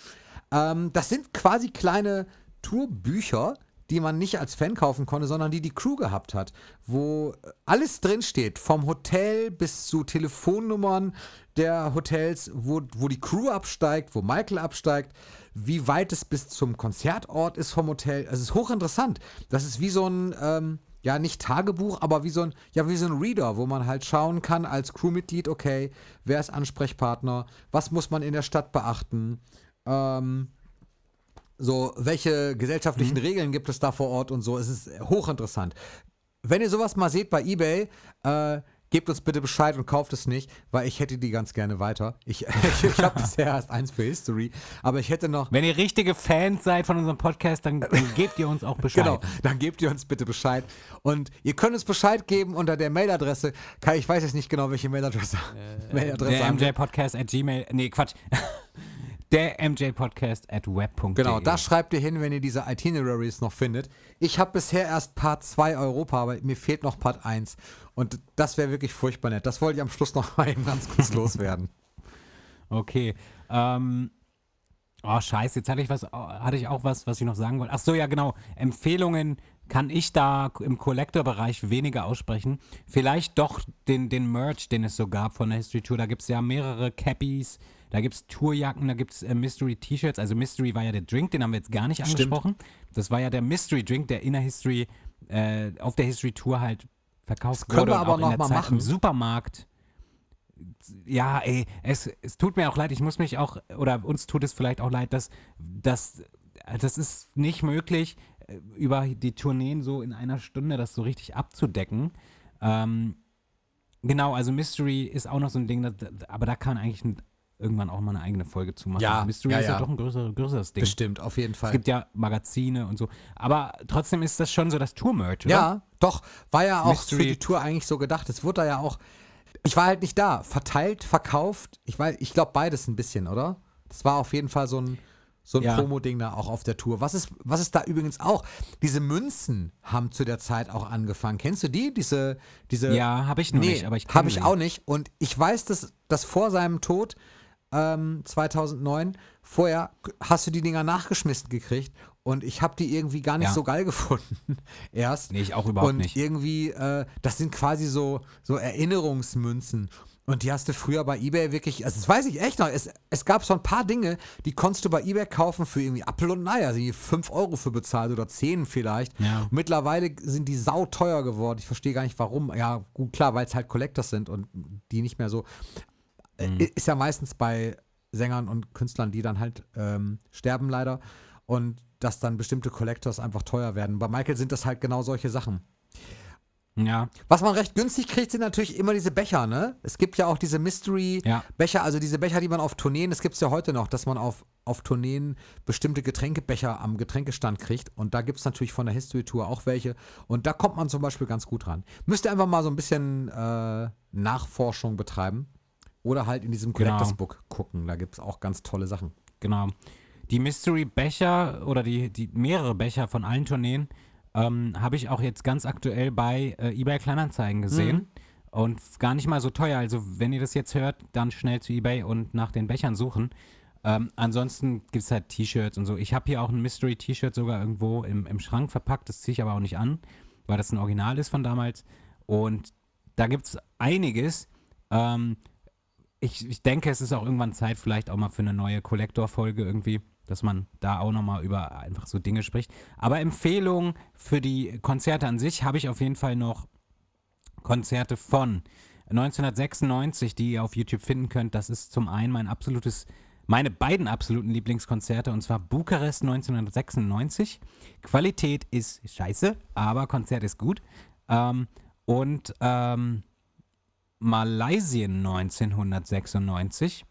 Ähm, das sind quasi kleine Tourbücher, die man nicht als Fan kaufen konnte, sondern die die Crew gehabt hat, wo alles drin steht, vom Hotel bis zu Telefonnummern der Hotels, wo, wo die Crew absteigt, wo Michael absteigt, wie weit es bis zum Konzertort ist vom Hotel. Es ist hochinteressant. Das ist wie so ein, ähm, ja, nicht Tagebuch, aber wie so ein, ja, wie so ein Reader, wo man halt schauen kann als Crewmitglied, okay, wer ist Ansprechpartner, was muss man in der Stadt beachten, ähm, so, welche gesellschaftlichen Regeln gibt es da vor Ort und so. Es ist hochinteressant. Wenn ihr sowas mal seht bei Ebay, äh, gebt uns bitte Bescheid und kauft es nicht, weil ich hätte die ganz gerne weiter. Ich, ich, ich habe bisher erst eins für History, aber ich hätte noch. Wenn ihr richtige Fans seid von unserem Podcast, dann, dann gebt ihr uns auch Bescheid. Genau, dann gebt ihr uns bitte Bescheid. Und ihr könnt uns Bescheid geben unter der Mailadresse. Kai, ich weiß jetzt nicht genau, welche Mailadresse. Mailadresse Der haben wir. MJ Podcast at Gmail. Nee, Quatsch. Der MJ Podcast at web.de. Genau, da schreibt ihr hin, wenn ihr diese Itineraries noch findet. Ich habe bisher erst Part 2 Europa, aber mir fehlt noch Part 1. Und das wäre wirklich furchtbar nett. Das wollte ich am Schluss noch mal eben ganz kurz loswerden. Okay. Ähm, oh, scheiße, jetzt hatte ich was, hatte ich auch was, was ich noch sagen wollte. Ach so, ja, genau. Empfehlungen kann ich da im Collector-Bereich weniger aussprechen. Vielleicht doch den, den Merch, den es so gab von der History Tour. Da gibt es ja mehrere Cappies, da gibt es Tourjacken, da gibt es äh, Mystery-T-Shirts. Also Mystery war ja der Drink, den haben wir jetzt gar nicht Stimmt. angesprochen. Das war ja der Mystery-Drink, der in der History, äh, auf der History Tour halt verkauft Das können wurde. wir und aber auch in noch der mal Zeit machen. Im Supermarkt ja, ey, es, es tut mir auch leid, ich muss mich auch, oder uns tut es vielleicht auch leid, dass, dass das ist nicht möglich, äh, über die Tourneen so in einer Stunde das so richtig abzudecken. Ähm, genau, also Mystery ist auch noch so ein Ding, das, aber da kann eigentlich ein, irgendwann auch mal eine eigene Folge zu machen. Ja, Mystery ja, ist ja, ja. doch ein größer, größeres Ding. Bestimmt, auf jeden Es Fall. gibt ja Magazine und so. Aber trotzdem ist das schon so das Tour-Merch, oder? Ja, doch. War ja auch Mystery. für die Tour eigentlich so gedacht. Es wurde da ja auch. Ich war halt nicht da. Verteilt, verkauft. Ich, ich glaube beides ein bisschen, oder? Das war auf jeden Fall so ein, so ein Ja. Promo-Ding da auch auf der Tour. Was ist, was ist da übrigens auch? Diese Münzen haben zu der Zeit auch angefangen. Kennst du die? Diese, diese Ja, habe ich noch nee, nicht, aber ich habe ich auch nicht. Und ich weiß, dass, dass vor seinem Tod ähm, 2009, vorher hast du die Dinger nachgeschmissen gekriegt und ich habe die irgendwie gar nicht Ja. so geil gefunden. Erst. Nee, ich auch überhaupt und nicht. irgendwie, äh, das sind quasi so, so Erinnerungsmünzen. Und die hast du früher bei Ebay wirklich, also das weiß ich echt noch, es, es gab so ein paar Dinge, die konntest du bei Ebay kaufen für irgendwie Apfel und Ei, also 5 Euro für bezahlt oder 10 vielleicht. Ja. Und mittlerweile sind die sauteuer geworden. Ich verstehe gar nicht warum. Ja, gut, klar, weil es halt Collectors sind und die nicht mehr so. Mhm. Äh, Ist ja meistens bei Sängern und Künstlern, die dann halt ähm, sterben leider und dass dann bestimmte Collectors einfach teuer werden. Bei Michael sind das halt genau solche Sachen. Ja, Was man recht günstig kriegt, sind natürlich immer diese Becher, ne? Es gibt ja auch diese Ja. Mystery-Becher, also diese Becher, die man auf Tourneen, das gibt es ja heute noch, dass man auf, auf Tourneen bestimmte Getränkebecher am Getränkestand kriegt. Und da gibt es natürlich von der History Tour auch welche. Und da kommt man zum Beispiel ganz gut ran. Müsst ihr einfach mal so ein bisschen äh, Nachforschung betreiben. Oder halt in diesem Genau. Collectors Book gucken. Da gibt es auch ganz tolle Sachen. genau. Die Mystery-Becher oder die, die mehrere Becher von allen Tourneen ähm, habe ich auch jetzt ganz aktuell bei äh, eBay Kleinanzeigen gesehen. Und gar nicht mal so teuer. Also, wenn ihr das jetzt hört, dann schnell zu eBay und nach den Bechern suchen. Ähm, ansonsten gibt es halt T-Shirts und so. Ich habe hier auch ein Mystery-T-Shirt sogar irgendwo im, im Schrank verpackt. Das ziehe ich aber auch nicht an, weil das ein Original ist von damals. Und da gibt es einiges. Ähm, ich, ich denke, es ist auch irgendwann Zeit, vielleicht auch mal für eine neue Collector-Folge irgendwie, dass man da auch nochmal über einfach so Dinge spricht. Aber Empfehlungen für die Konzerte an sich habe ich auf jeden Fall noch Konzerte von 1996, die ihr auf YouTube finden könnt. Das ist zum einen mein absolutes, meine beiden absoluten Lieblingskonzerte und zwar Bukarest 1996. Qualität ist scheiße, aber Konzert ist gut. Ähm, und ähm, Malaysien 1996.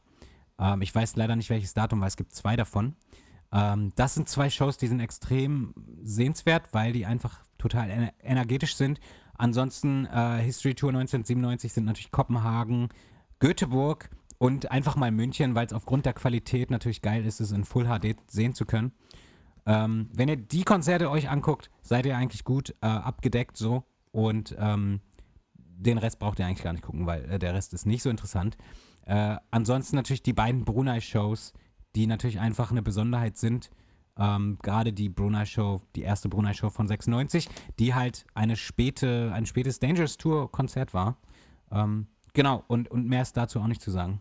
Ähm, ich weiß leider nicht, welches Datum, weil es gibt zwei davon. Ähm, das sind zwei Shows, die sind extrem sehenswert, weil die einfach total ener energetisch sind. Ansonsten äh, History Tour 1997 sind natürlich Kopenhagen, Göteborg und einfach mal München, weil es aufgrund der Qualität natürlich geil ist, es in Full HD sehen zu können. Ähm, wenn ihr die Konzerte euch anguckt, seid ihr eigentlich gut äh, abgedeckt so und ähm, den Rest braucht ihr eigentlich gar nicht gucken, weil äh, der Rest ist nicht so interessant. Äh, ansonsten natürlich die beiden Brunei-Shows, die natürlich einfach eine Besonderheit sind. Ähm, Gerade die Brunei-Show, die erste Brunei-Show von 96, die halt eine späte, ein spätes Dangerous Tour-Konzert war. Ähm, genau, und, und mehr ist dazu auch nicht zu sagen.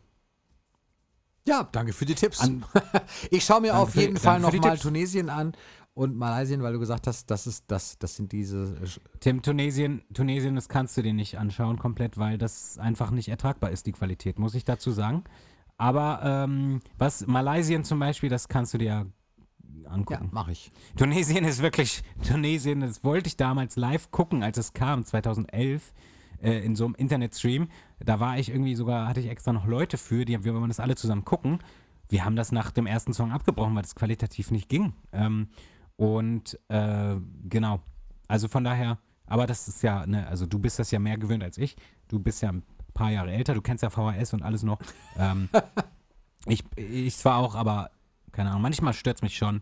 Ja, danke für die Tipps. An- ich schaue mir auf jeden Fall für die nochmal. Tunesien an und Malaysien, weil du gesagt hast, das, ist, das, das sind diese. Tim, Tunesien, Tunesien, das kannst du dir nicht anschauen komplett, weil das einfach nicht ertragbar ist, die Qualität, muss ich dazu sagen. Aber ähm, was Malaysien zum Beispiel, das kannst du dir Ja, angucken. mache ich. Tunesien ist wirklich, Tunesien, das wollte ich damals live gucken, als es kam, 2011, äh, in so einem Internetstream. Da war ich irgendwie sogar, hatte ich extra noch Leute für, die wir wollen das alle zusammen gucken. Wir haben das nach dem ersten Song abgebrochen, weil das qualitativ nicht ging. Ähm, und äh, genau, also von daher, aber das ist ja, ne, also du bist das ja mehr gewöhnt als ich. Du bist ja ein paar Jahre älter, du kennst ja VHS und alles noch. ähm, ich, ich zwar auch, aber keine Ahnung, manchmal stört es mich schon.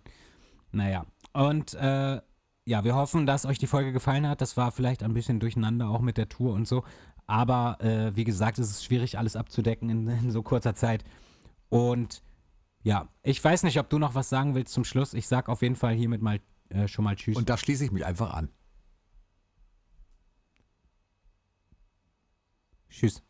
Naja, und äh, ja, wir hoffen, dass euch die Folge gefallen hat. Das war vielleicht ein bisschen durcheinander, auch mit der Tour und so. Aber äh, wie gesagt, es ist schwierig, alles abzudecken in, in so kurzer Zeit. Und ja, ich weiß nicht, ob du noch was sagen willst zum Schluss. Ich sag auf jeden Fall hiermit mal äh, schon mal Tschüss. Und da schließe ich mich einfach an. Tschüss.